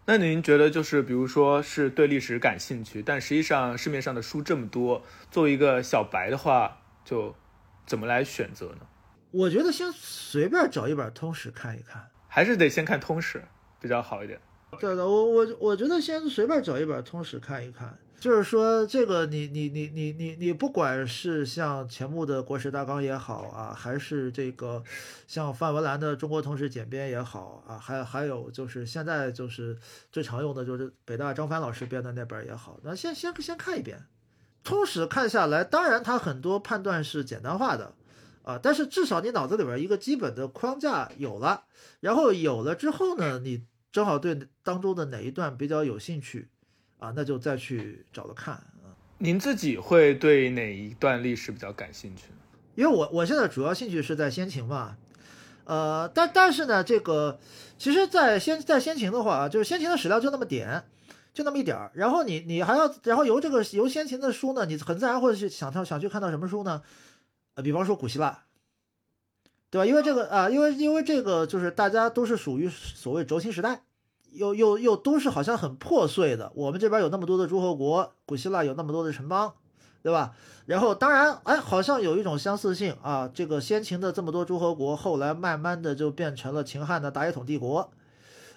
那您觉得，就是比如说是对历史感兴趣，但实际上市面上的书这么多，作为一个小白的话，就怎么来选择呢？我觉得先随便找一本通史看一看，还是得先看通史比较好一点。对的，我我我觉得先随便找一本通史看一看。就是说，这个你你你你你你，不管是像钱穆的《国史大纲》也好啊，还是这个像范文澜的《中国通史简编》也好啊，还还有就是现在就是最常用的就是北大张帆老师编的那本也好，那先先先看一遍通史，看下来，当然他很多判断是简单化的啊，但是至少你脑子里边一个基本的框架有了，然后有了之后呢，你正好对当中的哪一段比较有兴趣。啊，那就再去找着看啊。您自己会对哪一段历史比较感兴趣呢？因为我我现在主要兴趣是在先秦嘛，呃，但但是呢，这个其实，在先在先秦的话啊，就是先秦的史料就那么点，就那么一点儿。然后你你还要，然后由这个由先秦的书呢，你很自然会去想到想去看到什么书呢？呃，比方说古希腊，对吧？因为这个啊，因为因为这个就是大家都是属于所谓轴心时代。又又又都是好像很破碎的。我们这边有那么多的诸侯国，古希腊有那么多的城邦，对吧？然后当然，哎，好像有一种相似性啊。这个先秦的这么多诸侯国，后来慢慢的就变成了秦汉的大一统帝国，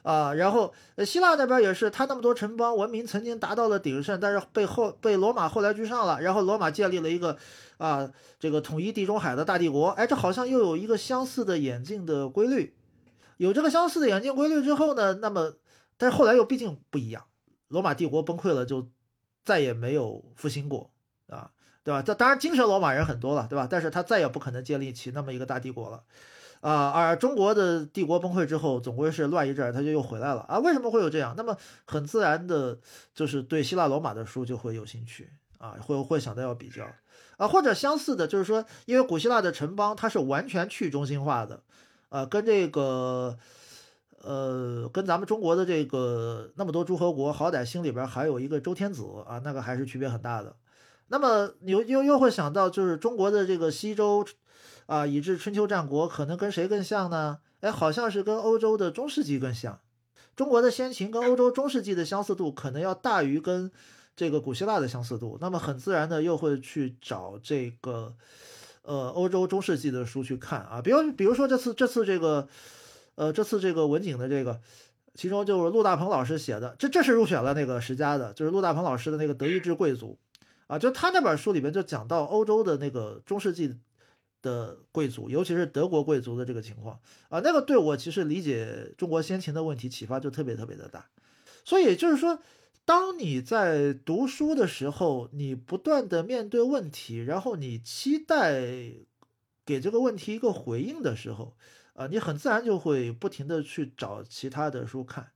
啊。然后希腊那边也是，他那么多城邦，文明曾经达到了鼎盛，但是被后被罗马后来居上了。然后罗马建立了一个啊，这个统一地中海的大帝国。哎，这好像又有一个相似的演进的规律。有这个相似的演进规律之后呢，那么。但是后来又毕竟不一样，罗马帝国崩溃了，就再也没有复兴过啊，对吧？这当然精神罗马人很多了，对吧？但是他再也不可能建立起那么一个大帝国了，啊，而中国的帝国崩溃之后，总归是乱一阵，他就又回来了啊。为什么会有这样？那么很自然的，就是对希腊罗马的书就会有兴趣啊，会会想到要比较啊，或者相似的，就是说，因为古希腊的城邦它是完全去中心化的，啊，跟这个。呃，跟咱们中国的这个那么多诸侯国，好歹心里边还有一个周天子啊，那个还是区别很大的。那么又又又会想到，就是中国的这个西周，啊，以至春秋战国，可能跟谁更像呢？哎，好像是跟欧洲的中世纪更像。中国的先秦跟欧洲中世纪的相似度，可能要大于跟这个古希腊的相似度。那么很自然的又会去找这个，呃，欧洲中世纪的书去看啊。比如比如说这次这次这个。呃，这次这个文景的这个，其中就是陆大鹏老师写的，这这是入选了那个十佳的，就是陆大鹏老师的那个《德意志贵族》，啊，就他那本书里边就讲到欧洲的那个中世纪的贵族，尤其是德国贵族的这个情况，啊，那个对我其实理解中国先秦的问题启发就特别特别的大，所以就是说，当你在读书的时候，你不断的面对问题，然后你期待给这个问题一个回应的时候，啊，你很自然就会不停的去找其他的书看，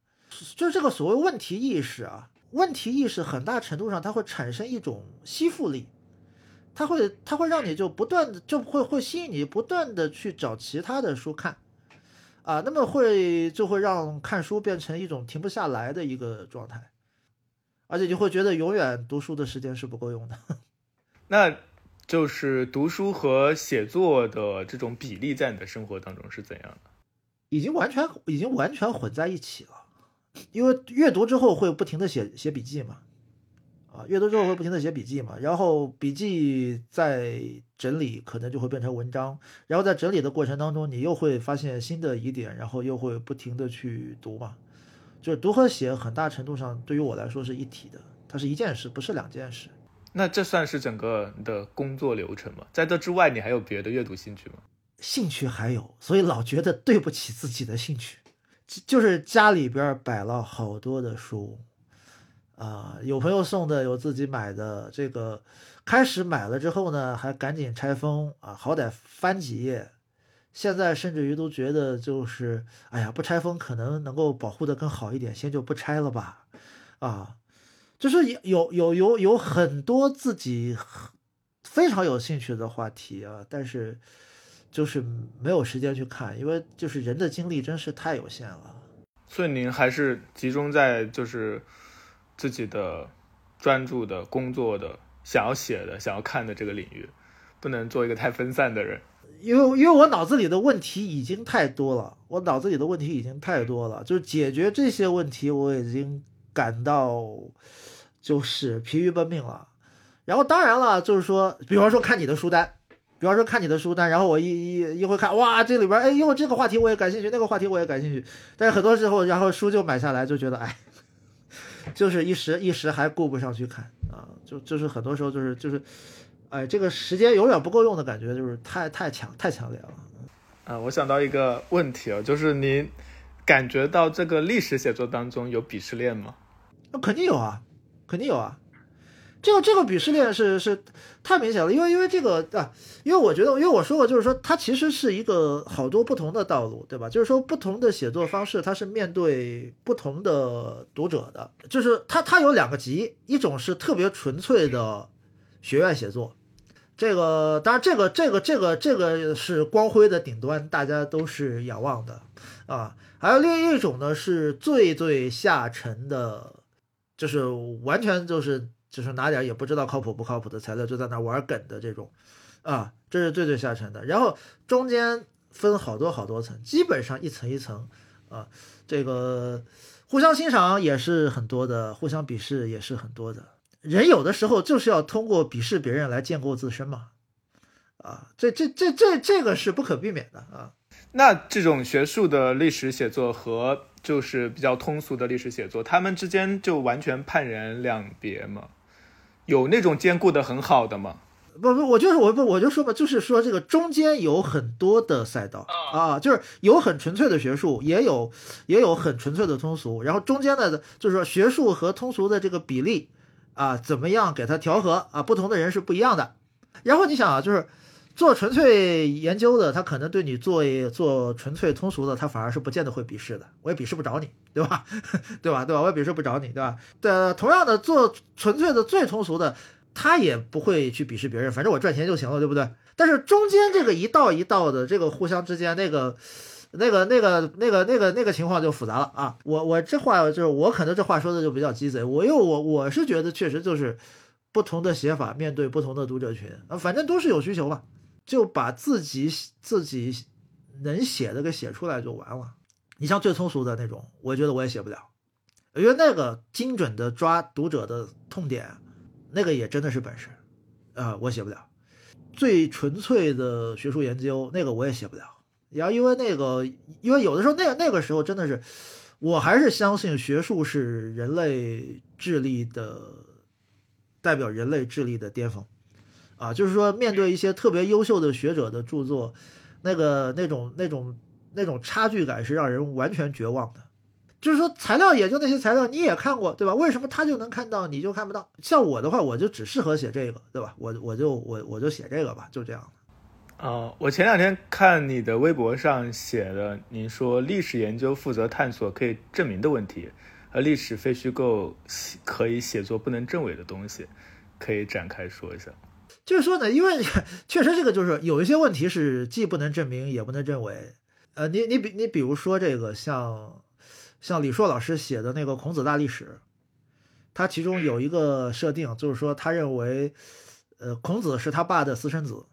就是这个所谓问题意识啊，问题意识很大程度上它会产生一种吸附力，它会它会让你就不断的就会会吸引你不断的去找其他的书看，啊，那么会就会让看书变成一种停不下来的一个状态，而且你会觉得永远读书的时间是不够用的。那。就是读书和写作的这种比例，在你的生活当中是怎样的？已经完全已经完全混在一起了，因为阅读之后会不停的写写笔记嘛，啊，阅读之后会不停的写笔记嘛，然后笔记在整理，可能就会变成文章，然后在整理的过程当中，你又会发现新的疑点，然后又会不停的去读嘛，就是读和写很大程度上对于我来说是一体的，它是一件事，不是两件事。那这算是整个的工作流程吗？在这之外，你还有别的阅读兴趣吗？兴趣还有，所以老觉得对不起自己的兴趣，就是家里边摆了好多的书，啊，有朋友送的，有自己买的。这个开始买了之后呢，还赶紧拆封啊，好歹翻几页。现在甚至于都觉得，就是哎呀，不拆封可能能够保护的更好一点，先就不拆了吧，啊。就是有有有有有很多自己非常有兴趣的话题啊，但是就是没有时间去看，因为就是人的精力真是太有限了。所以您还是集中在就是自己的专注的工作的想要写的想要看的这个领域，不能做一个太分散的人。因为因为我脑子里的问题已经太多了，我脑子里的问题已经太多了，就是解决这些问题我已经感到。就是疲于奔命了，然后当然了，就是说，比方说看你的书单，比方说看你的书单，然后我一一一会看，哇，这里边，哎，因为这个话题我也感兴趣，那个话题我也感兴趣，但是很多时候，然后书就买下来，就觉得，哎，就是一时一时还顾不上去看啊，就就是很多时候就是就是，哎，这个时间永远不够用的感觉，就是太太强太强烈了。啊，我想到一个问题啊，就是您感觉到这个历史写作当中有鄙视链吗？肯定有啊。肯定有啊，这个这个鄙视链是是太明显了，因为因为这个啊，因为我觉得，因为我说过，就是说它其实是一个好多不同的道路，对吧？就是说不同的写作方式，它是面对不同的读者的，就是它它有两个级，一种是特别纯粹的学院写作，这个当然这个这个这个这个是光辉的顶端，大家都是仰望的啊，还有另一种呢是最最下沉的。就是完全就是就是拿点也不知道靠谱不靠谱的材料就在那玩梗的这种，啊，这是最最下沉的。然后中间分好多好多层，基本上一层一层，啊，这个互相欣赏也是很多的，互相鄙视也是很多的。人有的时候就是要通过鄙视别人来建构自身嘛，啊，这这这这这个是不可避免的啊。那这种学术的历史写作和就是比较通俗的历史写作，他们之间就完全判然两别吗？有那种兼顾的很好的吗？不不，我就是我不我就说吧，就是说这个中间有很多的赛道啊，就是有很纯粹的学术，也有也有很纯粹的通俗，然后中间的，就是说学术和通俗的这个比例啊，怎么样给它调和啊？不同的人是不一样的。然后你想啊，就是。做纯粹研究的，他可能对你做做纯粹通俗的，他反而是不见得会鄙视的。我也鄙视不着你，对吧？对吧？对吧？我也鄙视不着你，对吧？对，同样的，做纯粹的最通俗的，他也不会去鄙视别人，反正我赚钱就行了，对不对？但是中间这个一道一道的这个互相之间那个、那个、那个、那个、那个、那个情况就复杂了啊！我我这话就是我可能这话说的就比较鸡贼，我又我我是觉得确实就是不同的写法面对不同的读者群啊，反正都是有需求嘛。就把自己自己能写的给写出来就完了。你像最通俗的那种，我觉得我也写不了，因为那个精准的抓读者的痛点，那个也真的是本事，啊，我写不了。最纯粹的学术研究，那个我也写不了。然后因为那个，因为有的时候那那个时候真的是，我还是相信学术是人类智力的代表，人类智力的巅峰。啊，就是说，面对一些特别优秀的学者的著作，那个那种那种那种差距感是让人完全绝望的。就是说，材料也就那些材料，你也看过，对吧？为什么他就能看到，你就看不到？像我的话，我就只适合写这个，对吧？我我就我我就写这个吧，就这样。哦，我前两天看你的微博上写的，您说历史研究负责探索可以证明的问题，而历史非虚构可以写作不能证伪的东西，可以展开说一下。就是说呢，因为 确实这个就是有一些问题是既不能证明也不能证伪。呃，你你比你比如说这个像像李硕老师写的那个《孔子大历史》，他其中有一个设定就是说，他认为，呃，孔子是他爸的私生子。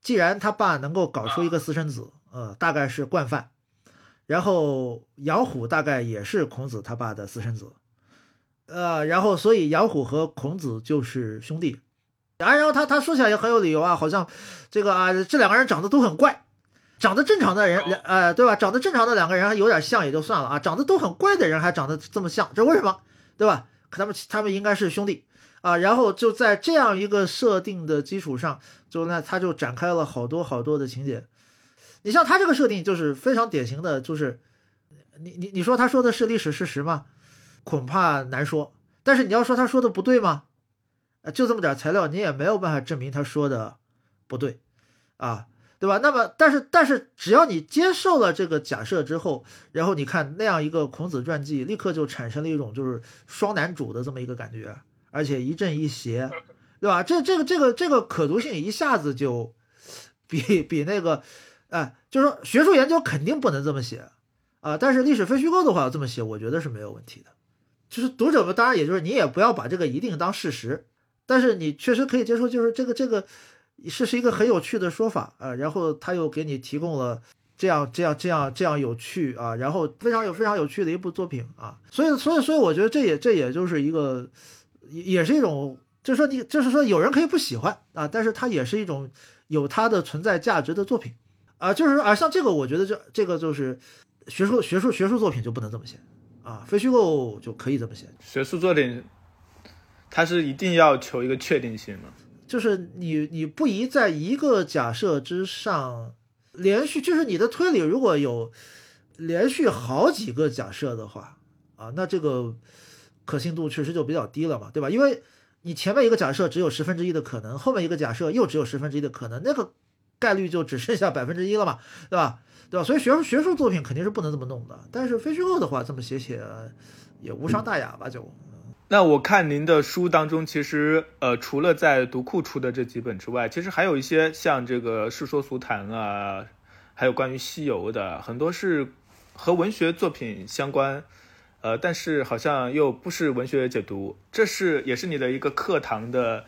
既然他爸能够搞出一个私生子，呃，大概是惯犯，然后杨虎大概也是孔子他爸的私生子，呃，然后所以杨虎和孔子就是兄弟。啊，然后他他说起来也很有理由啊，好像这个啊，这两个人长得都很怪，长得正常的人，呃，对吧？长得正常的两个人还有点像也就算了啊，长得都很怪的人还长得这么像，这为什么？对吧？可他们他们应该是兄弟啊。然后就在这样一个设定的基础上，就那他就展开了好多好多的情节。你像他这个设定就是非常典型的，就是你你你说他说的是历史事实吗？恐怕难说。但是你要说他说的不对吗？就这么点材料，你也没有办法证明他说的不对，啊，对吧？那么，但是，但是，只要你接受了这个假设之后，然后你看那样一个孔子传记，立刻就产生了一种就是双男主的这么一个感觉，而且一正一邪，对吧？这、这个、这个、这个可读性一下子就比比那个，哎，就是说学术研究肯定不能这么写啊，但是历史非虚构的话这么写，我觉得是没有问题的。就是读者们，当然也就是你也不要把这个一定当事实。但是你确实可以接受，就是这个这个是是一个很有趣的说法啊，然后他又给你提供了这样这样这样这样有趣啊，然后非常有非常有趣的一部作品啊，所以所以所以我觉得这也这也就是一个也也是一种，就是说你就是说有人可以不喜欢啊，但是它也是一种有它的存在价值的作品啊，就是啊像这个我觉得这这个就是学术学术学术作品就不能这么写啊，非虚构就可以这么写，学术作品。它是一定要求一个确定性吗？就是你你不宜在一个假设之上连续，就是你的推理如果有连续好几个假设的话啊，那这个可信度确实就比较低了嘛，对吧？因为你前面一个假设只有十分之一的可能，后面一个假设又只有十分之一的可能，那个概率就只剩下百分之一了嘛，对吧？对吧？所以学术学术作品肯定是不能这么弄的，但是非虚构的话这么写写也无伤大雅吧，就。那我看您的书当中，其实呃，除了在读库出的这几本之外，其实还有一些像这个《世说俗谈》啊，还有关于西游的，很多是和文学作品相关，呃，但是好像又不是文学解读。这是也是你的一个课堂的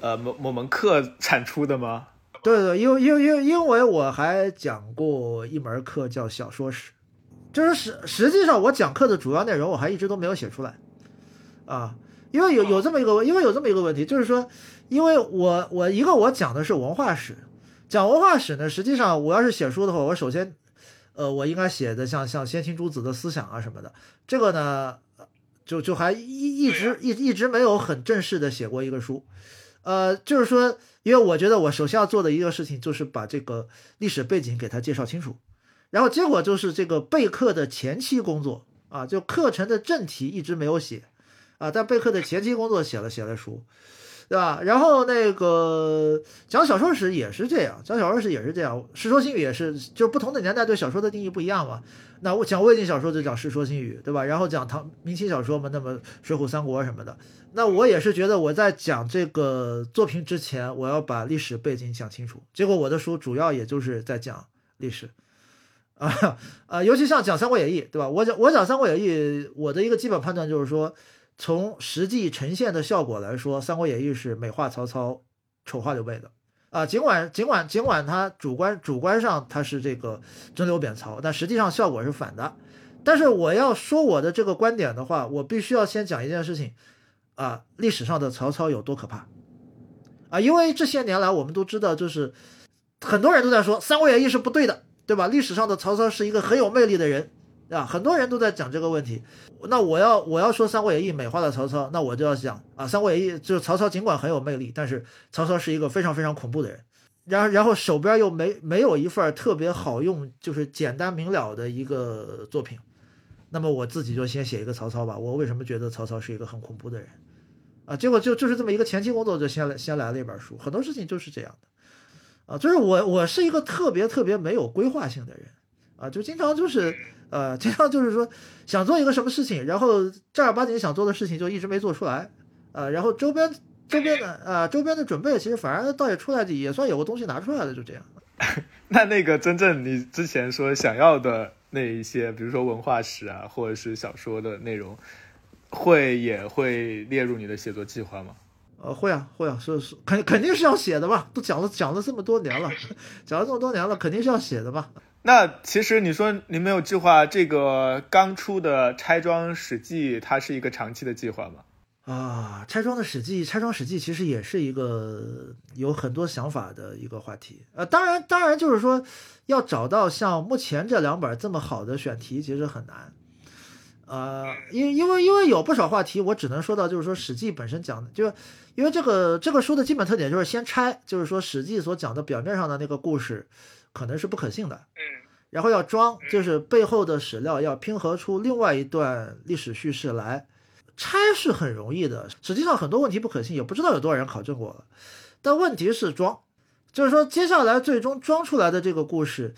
呃某某门课产出的吗？对对，因为因为因为因为我还讲过一门课叫小说史，就是实实际上我讲课的主要内容我还一直都没有写出来。啊，因为有有这么一个，因为有这么一个问题，就是说，因为我我一个我讲的是文化史，讲文化史呢，实际上我要是写书的话，我首先，呃，我应该写的像像先秦诸子的思想啊什么的，这个呢，就就还一一直一一直没有很正式的写过一个书，呃，就是说，因为我觉得我首先要做的一个事情就是把这个历史背景给他介绍清楚，然后结果就是这个备课的前期工作啊，就课程的正题一直没有写。啊，但备课的前期工作写了写了书，对吧？然后那个讲小说史也是这样，讲小说史也是这样，《世说新语》也是，就不同的年代对小说的定义不一样嘛。那我讲魏晋小说就讲《世说新语》，对吧？然后讲唐明清小说嘛，那么《水浒三国》什么的。那我也是觉得我在讲这个作品之前，我要把历史背景讲清楚。结果我的书主要也就是在讲历史，啊 啊，尤其像讲《三国演义》，对吧？我讲我讲《三国演义》，我的一个基本判断就是说。从实际呈现的效果来说，《三国演义》是美化曹操、丑化刘备的啊。尽管尽管尽管他主观主观上他是这个尊刘贬曹，但实际上效果是反的。但是我要说我的这个观点的话，我必须要先讲一件事情啊，历史上的曹操有多可怕啊？因为这些年来我们都知道，就是很多人都在说《三国演义》是不对的，对吧？历史上的曹操是一个很有魅力的人。啊，很多人都在讲这个问题。那我要我要说《三国演义》美化了曹操，那我就要讲啊，《三国演义》就是曹操尽管很有魅力，但是曹操是一个非常非常恐怖的人。然后然后手边又没没有一份特别好用，就是简单明了的一个作品。那么我自己就先写一个曹操吧。我为什么觉得曹操是一个很恐怖的人？啊，结果就就是这么一个前期工作，就先来先来了一本书。很多事情就是这样的。啊，就是我我是一个特别特别没有规划性的人啊，就经常就是呃，这样就是说想做一个什么事情，然后正儿八经想做的事情就一直没做出来呃，然后周边周边的呃周边的准备其实反而倒也出来也算有个东西拿出来了，就这样。那那个真正你之前说想要的那一些，比如说文化史啊，或者是小说的内容，会也会列入你的写作计划吗？呃，会啊，会啊，是是肯肯定是要写的吧？都讲了讲了这么多年了，讲了这么多年了，肯定是要写的吧？那其实你说你没有计划，这个刚出的《拆装史记》，它是一个长期的计划吗？啊，拆装的史记，拆装史记其实也是一个有很多想法的一个话题。呃，当然，当然就是说，要找到像目前这两本这么好的选题，其实很难。呃，因因为因为有不少话题，我只能说到就是说史记本身讲的，就因为这个这个书的基本特点就是先拆，就是说史记所讲的表面上的那个故事可能是不可信的，嗯，然后要装，就是背后的史料要拼合出另外一段历史叙事来。拆是很容易的，实际上很多问题不可信，也不知道有多少人考证过了。但问题是装，就是说接下来最终装出来的这个故事，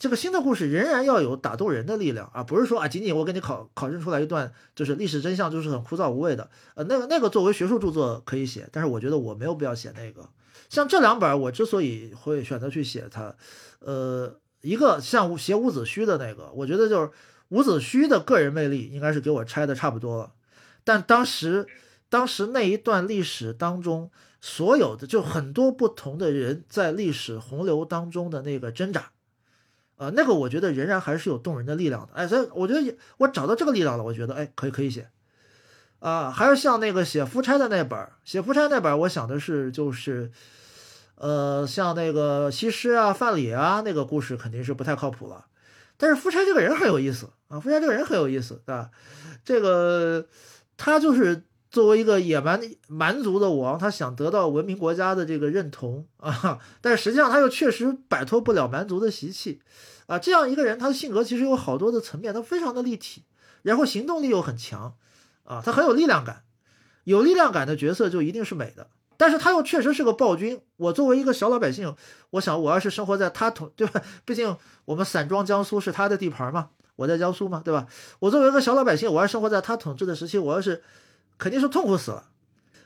这个新的故事仍然要有打动人的力量啊，不是说啊仅仅我给你考考证出来一段就是历史真相，就是很枯燥无味的。呃，那个那个作为学术著作可以写，但是我觉得我没有必要写那个。像这两本，我之所以会选择去写它，呃，一个像写伍子胥的那个，我觉得就是伍子胥的个人魅力应该是给我拆的差不多了。但当时，当时那一段历史当中，所有的就很多不同的人在历史洪流当中的那个挣扎，呃，那个我觉得仍然还是有动人的力量的。哎，所以我觉得我找到这个力量了，我觉得哎，可以可以写。啊，还是像那个写夫差的那本，写夫差那本，我想的是就是，呃，像那个西施啊、范蠡啊那个故事肯定是不太靠谱了。但是夫差这个人很有意思啊，夫差这个人很有意思，对吧？这个。他就是作为一个野蛮蛮族的王，他想得到文明国家的这个认同啊，但实际上他又确实摆脱不了蛮族的习气啊。这样一个人，他的性格其实有好多的层面，他非常的立体，然后行动力又很强啊，他很有力量感。有力量感的角色就一定是美的，但是他又确实是个暴君。我作为一个小老百姓，我想我要是生活在他统，对吧？毕竟我们散装江苏是他的地盘嘛。我在江苏嘛，对吧？我作为一个小老百姓，我要生活在他统治的时期，我要是肯定是痛苦死了，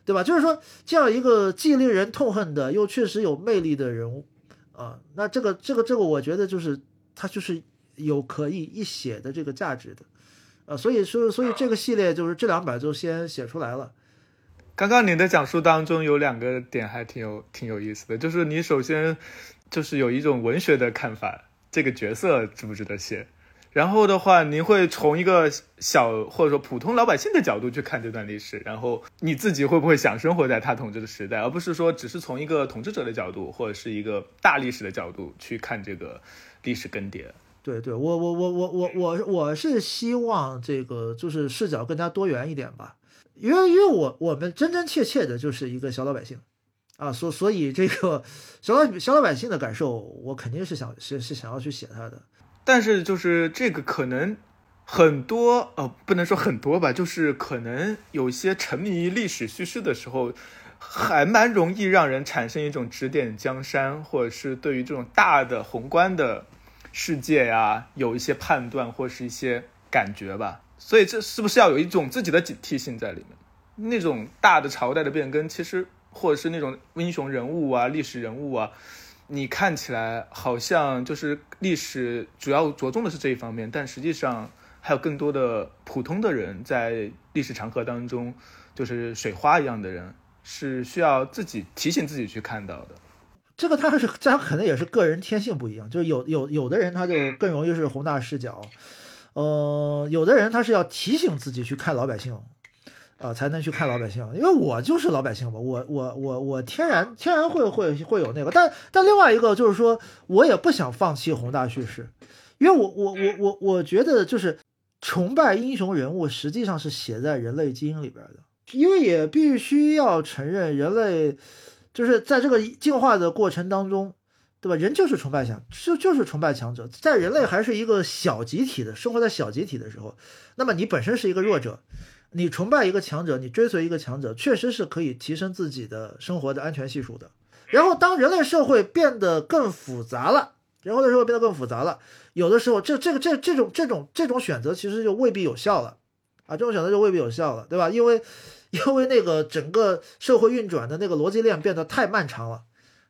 对吧？就是说，这样一个既令人痛恨的，又确实有魅力的人物啊，那这个这个这个，我觉得就是他就是有可以一写的这个价值的，啊，所以说所以这个系列就是这两本就先写出来了。刚刚你的讲述当中有两个点还挺有挺有意思的，就是你首先就是有一种文学的看法，这个角色值不值得写？然后的话，您会从一个小或者说普通老百姓的角度去看这段历史，然后你自己会不会想生活在他统治的时代，而不是说只是从一个统治者的角度或者是一个大历史的角度去看这个历史更迭？对对，我我我我我我我是希望这个就是视角更加多元一点吧，因为因为我我们真真切切的就是一个小老百姓啊，所所以这个小老小老百姓的感受，我肯定是想是是想要去写他的。但是就是这个可能很多呃，不能说很多吧，就是可能有些沉迷于历史叙事的时候，还蛮容易让人产生一种指点江山，或者是对于这种大的宏观的世界呀，有一些判断或是一些感觉吧。所以这是不是要有一种自己的警惕性在里面？那种大的朝代的变更，其实或者是那种英雄人物啊、历史人物啊。你看起来好像就是历史主要着重的是这一方面，但实际上还有更多的普通的人在历史长河当中，就是水花一样的人，是需要自己提醒自己去看到的。这个他是这可能也是个人天性不一样，就是有有有的人他就更容易是宏大视角，呃，有的人他是要提醒自己去看老百姓。啊，才能去看老百姓，因为我就是老百姓嘛，我我我我天然天然会会会有那个，但但另外一个就是说，我也不想放弃宏大叙事，因为我我我我我觉得就是崇拜英雄人物实际上是写在人类基因里边的，因为也必须要承认人类就是在这个进化的过程当中，对吧？人就是崇拜强，就就是崇拜强者，在人类还是一个小集体的生活在小集体的时候，那么你本身是一个弱者。你崇拜一个强者，你追随一个强者，确实是可以提升自己的生活的安全系数的。然后当人类社会变得更复杂了，人类社会变得更复杂了，有的时候这这个这这种这种这种选择其实就未必有效了啊，这种选择就未必有效了，对吧？因为因为那个整个社会运转的那个逻辑链变得太漫长了。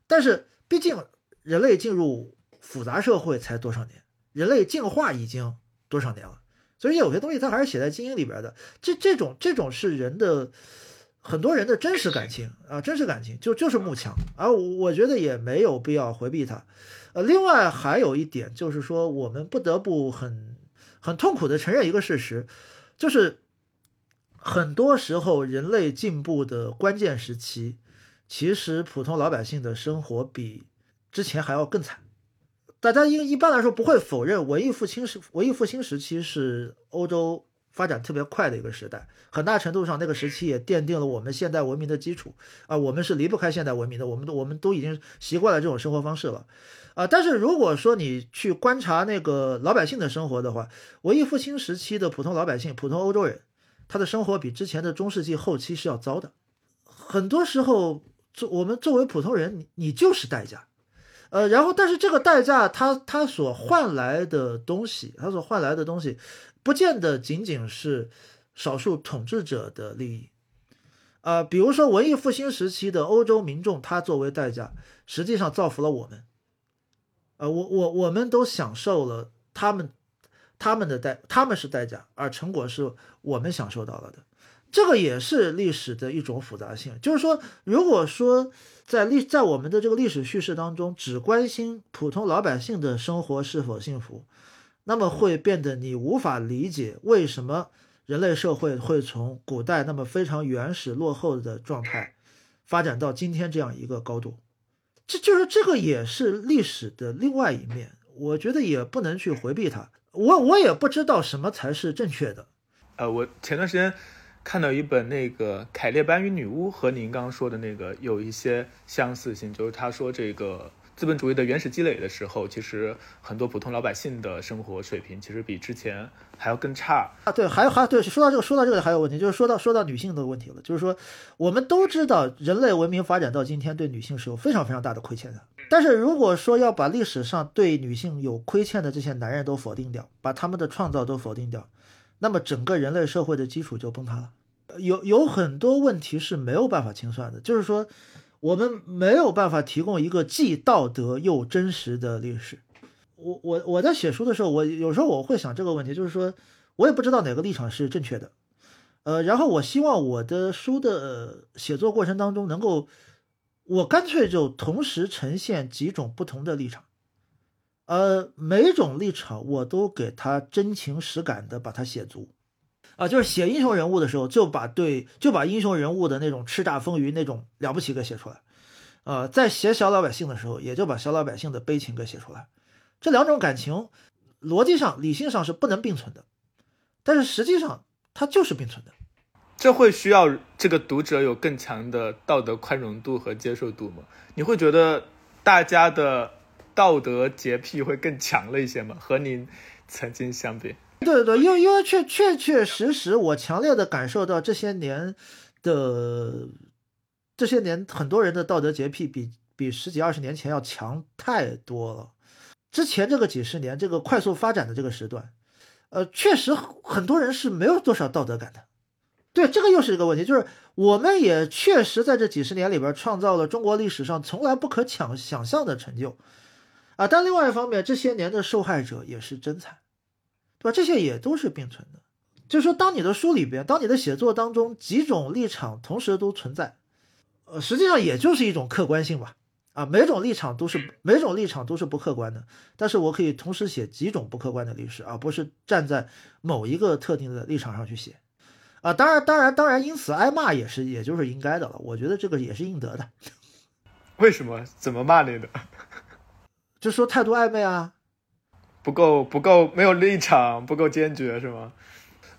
但是毕竟人类进入复杂社会才多少年，人类进化已经多少年了，所以有些东西它还是写在基因里边的。这这种这种是人的。很多人的真实感情啊，真实感情就就是慕强，而我觉得也没有必要回避它。呃，另外还有一点就是说，我们不得不很很痛苦的承认一个事实，就是很多时候人类进步的关键时期，其实普通老百姓的生活比之前还要更惨。大家一一般来说不会否认文艺复兴时文艺复兴时期是欧洲。发展特别快的一个时代，很大程度上那个时期也奠定了我们现代文明的基础啊，我们是离不开现代文明的，我们都我们都已经习惯了这种生活方式了，啊，但是如果说你去观察那个老百姓的生活的话，文艺复兴时期的普通老百姓、普通欧洲人，他的生活比之前的中世纪后期是要糟的，很多时候作我们作为普通人，你你就是代价，呃，然后但是这个代价，他他所换来的东西，他所换来的东西。不见得仅仅是少数统治者的利益，啊，比如说文艺复兴时期的欧洲民众，他作为代价，实际上造福了我们，呃，我我我们都享受了他们他们的代，他们是代价，而成果是我们享受到了的，这个也是历史的一种复杂性。就是说，如果说在历在我们的这个历史叙事当中，只关心普通老百姓的生活是否幸福。那么会变得你无法理解为什么人类社会会从古代那么非常原始落后的状态，发展到今天这样一个高度，这就是这个也是历史的另外一面，我觉得也不能去回避它。我我也不知道什么才是正确的。呃，我前段时间看到一本那个《凯列班与女巫》，和您刚刚说的那个有一些相似性，就是他说这个。资本主义的原始积累的时候，其实很多普通老百姓的生活水平其实比之前还要更差啊。对，还有还对，说到这个，说到这个还有问题，就是说到说到女性的问题了。就是说，我们都知道，人类文明发展到今天，对女性是有非常非常大的亏欠的。但是如果说要把历史上对女性有亏欠的这些男人都否定掉，把他们的创造都否定掉，那么整个人类社会的基础就崩塌了。有有很多问题是没有办法清算的，就是说。我们没有办法提供一个既道德又真实的历史。我我我在写书的时候，我有时候我会想这个问题，就是说我也不知道哪个立场是正确的。呃，然后我希望我的书的写作过程当中能够，我干脆就同时呈现几种不同的立场。呃，每种立场我都给他真情实感的把它写足。啊，就是写英雄人物的时候，就把对就把英雄人物的那种叱咤风云、那种了不起给写出来。呃，在写小老百姓的时候，也就把小老百姓的悲情给写出来。这两种感情，逻辑上、理性上是不能并存的，但是实际上它就是并存的。这会需要这个读者有更强的道德宽容度和接受度吗？你会觉得大家的道德洁癖会更强了一些吗？和您曾经相比？对对对，因为因为确确确实实，我强烈的感受到这些年的这些年，很多人的道德洁癖比比十几二十年前要强太多了。之前这个几十年，这个快速发展的这个时段，呃，确实很多人是没有多少道德感的。对，这个又是一个问题，就是我们也确实在这几十年里边创造了中国历史上从来不可想想象的成就啊。但另外一方面，这些年的受害者也是真惨。对吧？这些也都是并存的，就是说，当你的书里边，当你的写作当中，几种立场同时都存在，呃，实际上也就是一种客观性吧。啊，每种立场都是每种立场都是不客观的，但是我可以同时写几种不客观的历史，而不是站在某一个特定的立场上去写。啊，当然，当然，当然，因此挨骂也是，也就是应该的了。我觉得这个也是应得的。为什么？怎么骂你的？就说态度暧昧啊。不够不够，没有立场，不够坚决是吗？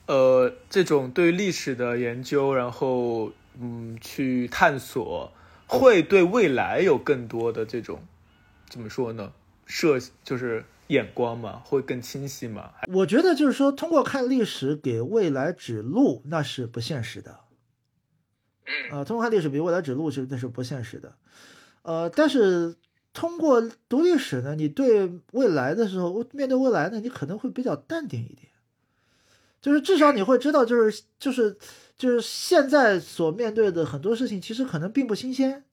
呃，这种对历史的研究，然后嗯，去探索，会对未来有更多的这种怎么说呢？设就是眼光嘛，会更清晰嘛？我觉得就是说，通过看历史给未来指路，那是不现实的。啊，通过看历史给未来指路是那是不现实的。呃，但是通过读历史呢，你对未来的时候，面对未来呢，你可能会比较淡定一点，就是至少你会知道，就是就是就是现在所面对的很多事情，其实可能并不新鲜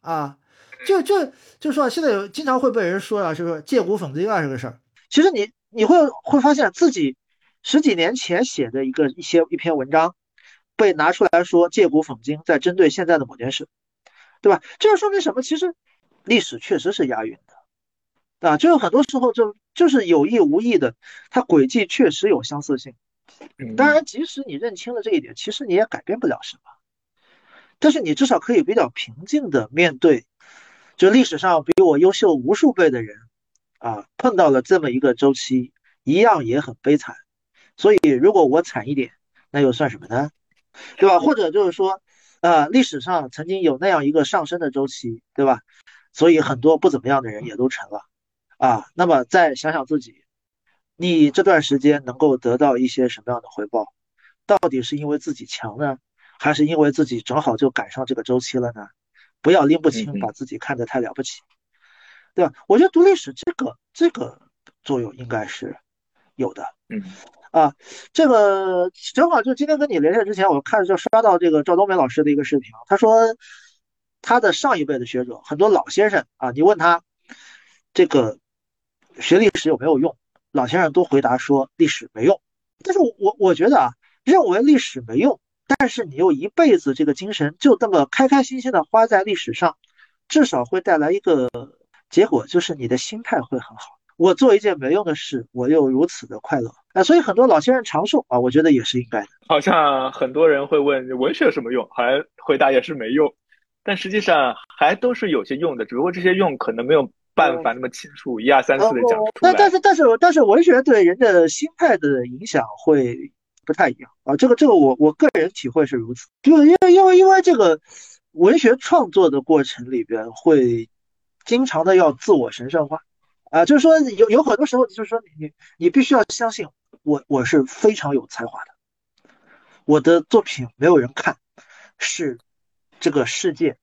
啊。就就就说现在有经常会被人说啊，就是借古讽今啊这个事儿。其实你你会会发现自己十几年前写的一个一些一篇文章，被拿出来说借古讽今，在针对现在的某件事，对吧？这就说明什么？其实历史确实是押韵的，啊，就是很多时候就就是有意无意的，它轨迹确实有相似性。当然，即使你认清了这一点，其实你也改变不了什么，但是你至少可以比较平静的面对。就历史上比我优秀无数倍的人，啊，碰到了这么一个周期，一样也很悲惨。所以，如果我惨一点，那又算什么呢？对吧？或者就是说，呃，历史上曾经有那样一个上升的周期，对吧？所以很多不怎么样的人也都成了，啊，那么再想想自己，你这段时间能够得到一些什么样的回报？到底是因为自己强呢，还是因为自己正好就赶上这个周期了呢？不要拎不清，把自己看得太了不起，对吧？我觉得读历史这个这个作用应该是有的。嗯，啊，这个正好就今天跟你连线之前，我看就刷到这个赵冬梅老师的一个视频，他说他的上一辈的学者很多老先生啊，你问他这个学历史有没有用，老先生都回答说历史没用。但是我我觉得啊，认为历史没用。但是你又一辈子这个精神就这么开开心心的花在历史上，至少会带来一个结果，就是你的心态会很好。我做一件没用的事，我又如此的快乐啊！所以很多老先生长寿啊，我觉得也是应该的。好像很多人会问文学有什么用，好像回答也是没用，但实际上还都是有些用的，只不过这些用可能没有办法那么清楚一二三四的讲出来。但但是但是但是文学对人的心态的影响会。不太一样啊，这个这个我我个人体会是如此，就是因为因为因为这个文学创作的过程里边会经常的要自我神圣化啊，就是说有有很多时候就是说你你必须要相信我我是非常有才华的，我的作品没有人看，是这个世界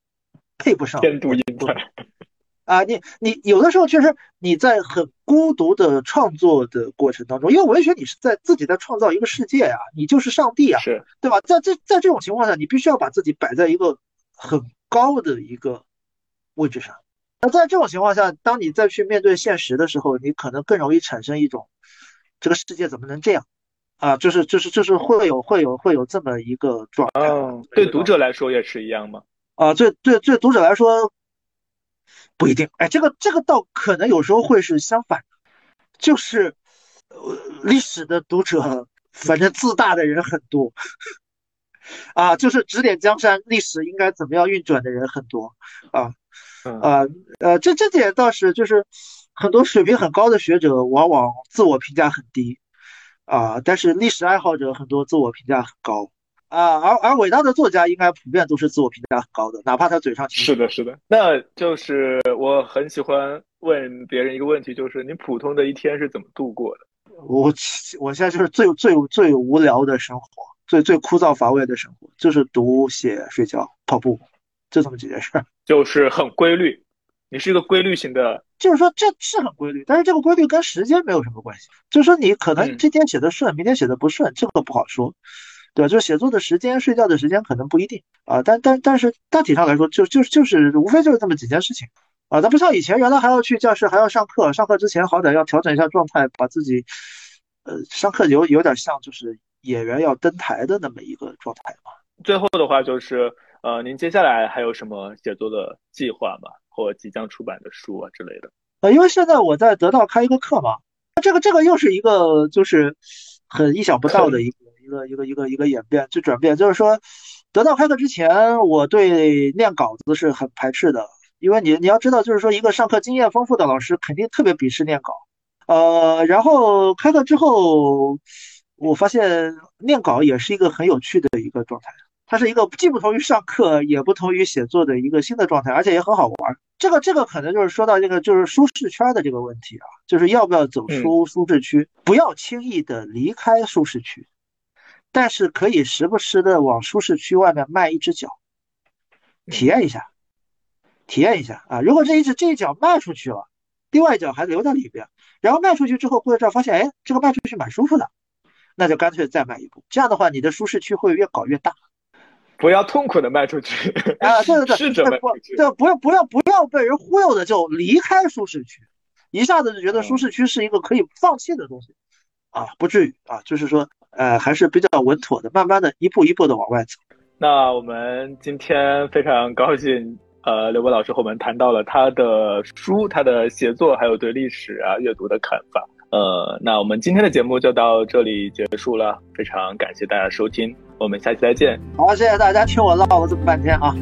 配不上天妒英才。啊，你你有的时候确实你在很孤独的创作的过程当中，因为文学你是在自己在创造一个世界啊，你就是上帝啊，是对吧？在这在这种情况下，你必须要把自己摆在一个很高的一个位置上。那在这种情况下，当你再去面对现实的时候，你可能更容易产生一种这个世界怎么能这样啊？就是就是就是会有会有会有这么一个状态。对读者来说也是一样吗？啊，对对对，读者来说。不一定，哎，这个这个倒可能有时候会是相反的，就是呃历史的读者，反正自大的人很多，啊，就是指点江山，历史应该怎么样运转的人很多，啊，啊，呃，这这点倒是就是很多水平很高的学者往往自我评价很低，啊，但是历史爱好者很多自我评价很高。啊，而而伟大的作家应该普遍都是自我评价很高的，哪怕他嘴上是的，是的。那就是我很喜欢问别人一个问题，就是你普通的一天是怎么度过的？我我现在就是最最最无聊的生活，最最枯燥乏味的生活，就是读、写、睡觉、跑步，就这么几件事，就是很规律。你是一个规律型的，就是说这是很规律，但是这个规律跟时间没有什么关系。就是说你可能今天写的顺，明天写的不顺，这个不好说。对吧？就是写作的时间、睡觉的时间可能不一定啊，但但但是大体上来说，就就就是无非就是这么几件事情啊。它不像以前，原来还要去教室，还要上课，上课之前好歹要调整一下状态，把自己呃上课有有点像就是演员要登台的那么一个状态嘛。最后的话就是呃，您接下来还有什么写作的计划吗？或即将出版的书啊之类的？呃，因为现在我在得到开一个课嘛，这个这个又是一个就是很意想不到的一个。一个一个一个一个演变，就转变，就是说，得到开课之前，我对念稿子是很排斥的，因为你你要知道，就是说，一个上课经验丰富的老师肯定特别鄙视念稿，呃，然后开课之后，我发现念稿也是一个很有趣的一个状态。它是一个既不同于上课，也不同于写作的一个新的状态，而且也很好玩。这个这个可能就是说到这个就是舒适圈的这个问题啊，就是要不要走出舒适区，不要轻易的离开舒适区。但是可以时不时的往舒适区外面迈一只脚，体验一下，体验一下啊。如果这一只这一脚迈出去了，另外一脚还留在里边，然后迈出去之后过了这儿发现，哎，这个迈出去蛮舒服的，那就干脆再迈一步。这样的话，你的舒适区会越搞越大。不要痛苦的卖出去啊！对对对，试着迈出去。这不要不要不要被人忽悠的就离开舒适区，一下子就觉得舒适区是一个可以放弃的东西啊，不至于啊，就是说呃还是比较稳妥的，慢慢的一步一步的往外走。那我们今天非常高兴，呃，刘博老师和我们谈到了他的书、他的写作，还有对历史啊阅读的看法。呃，那我们今天的节目就到这里结束了，非常感谢大家收听，我们下期再见。好，谢谢大家听我唠了这么半天啊。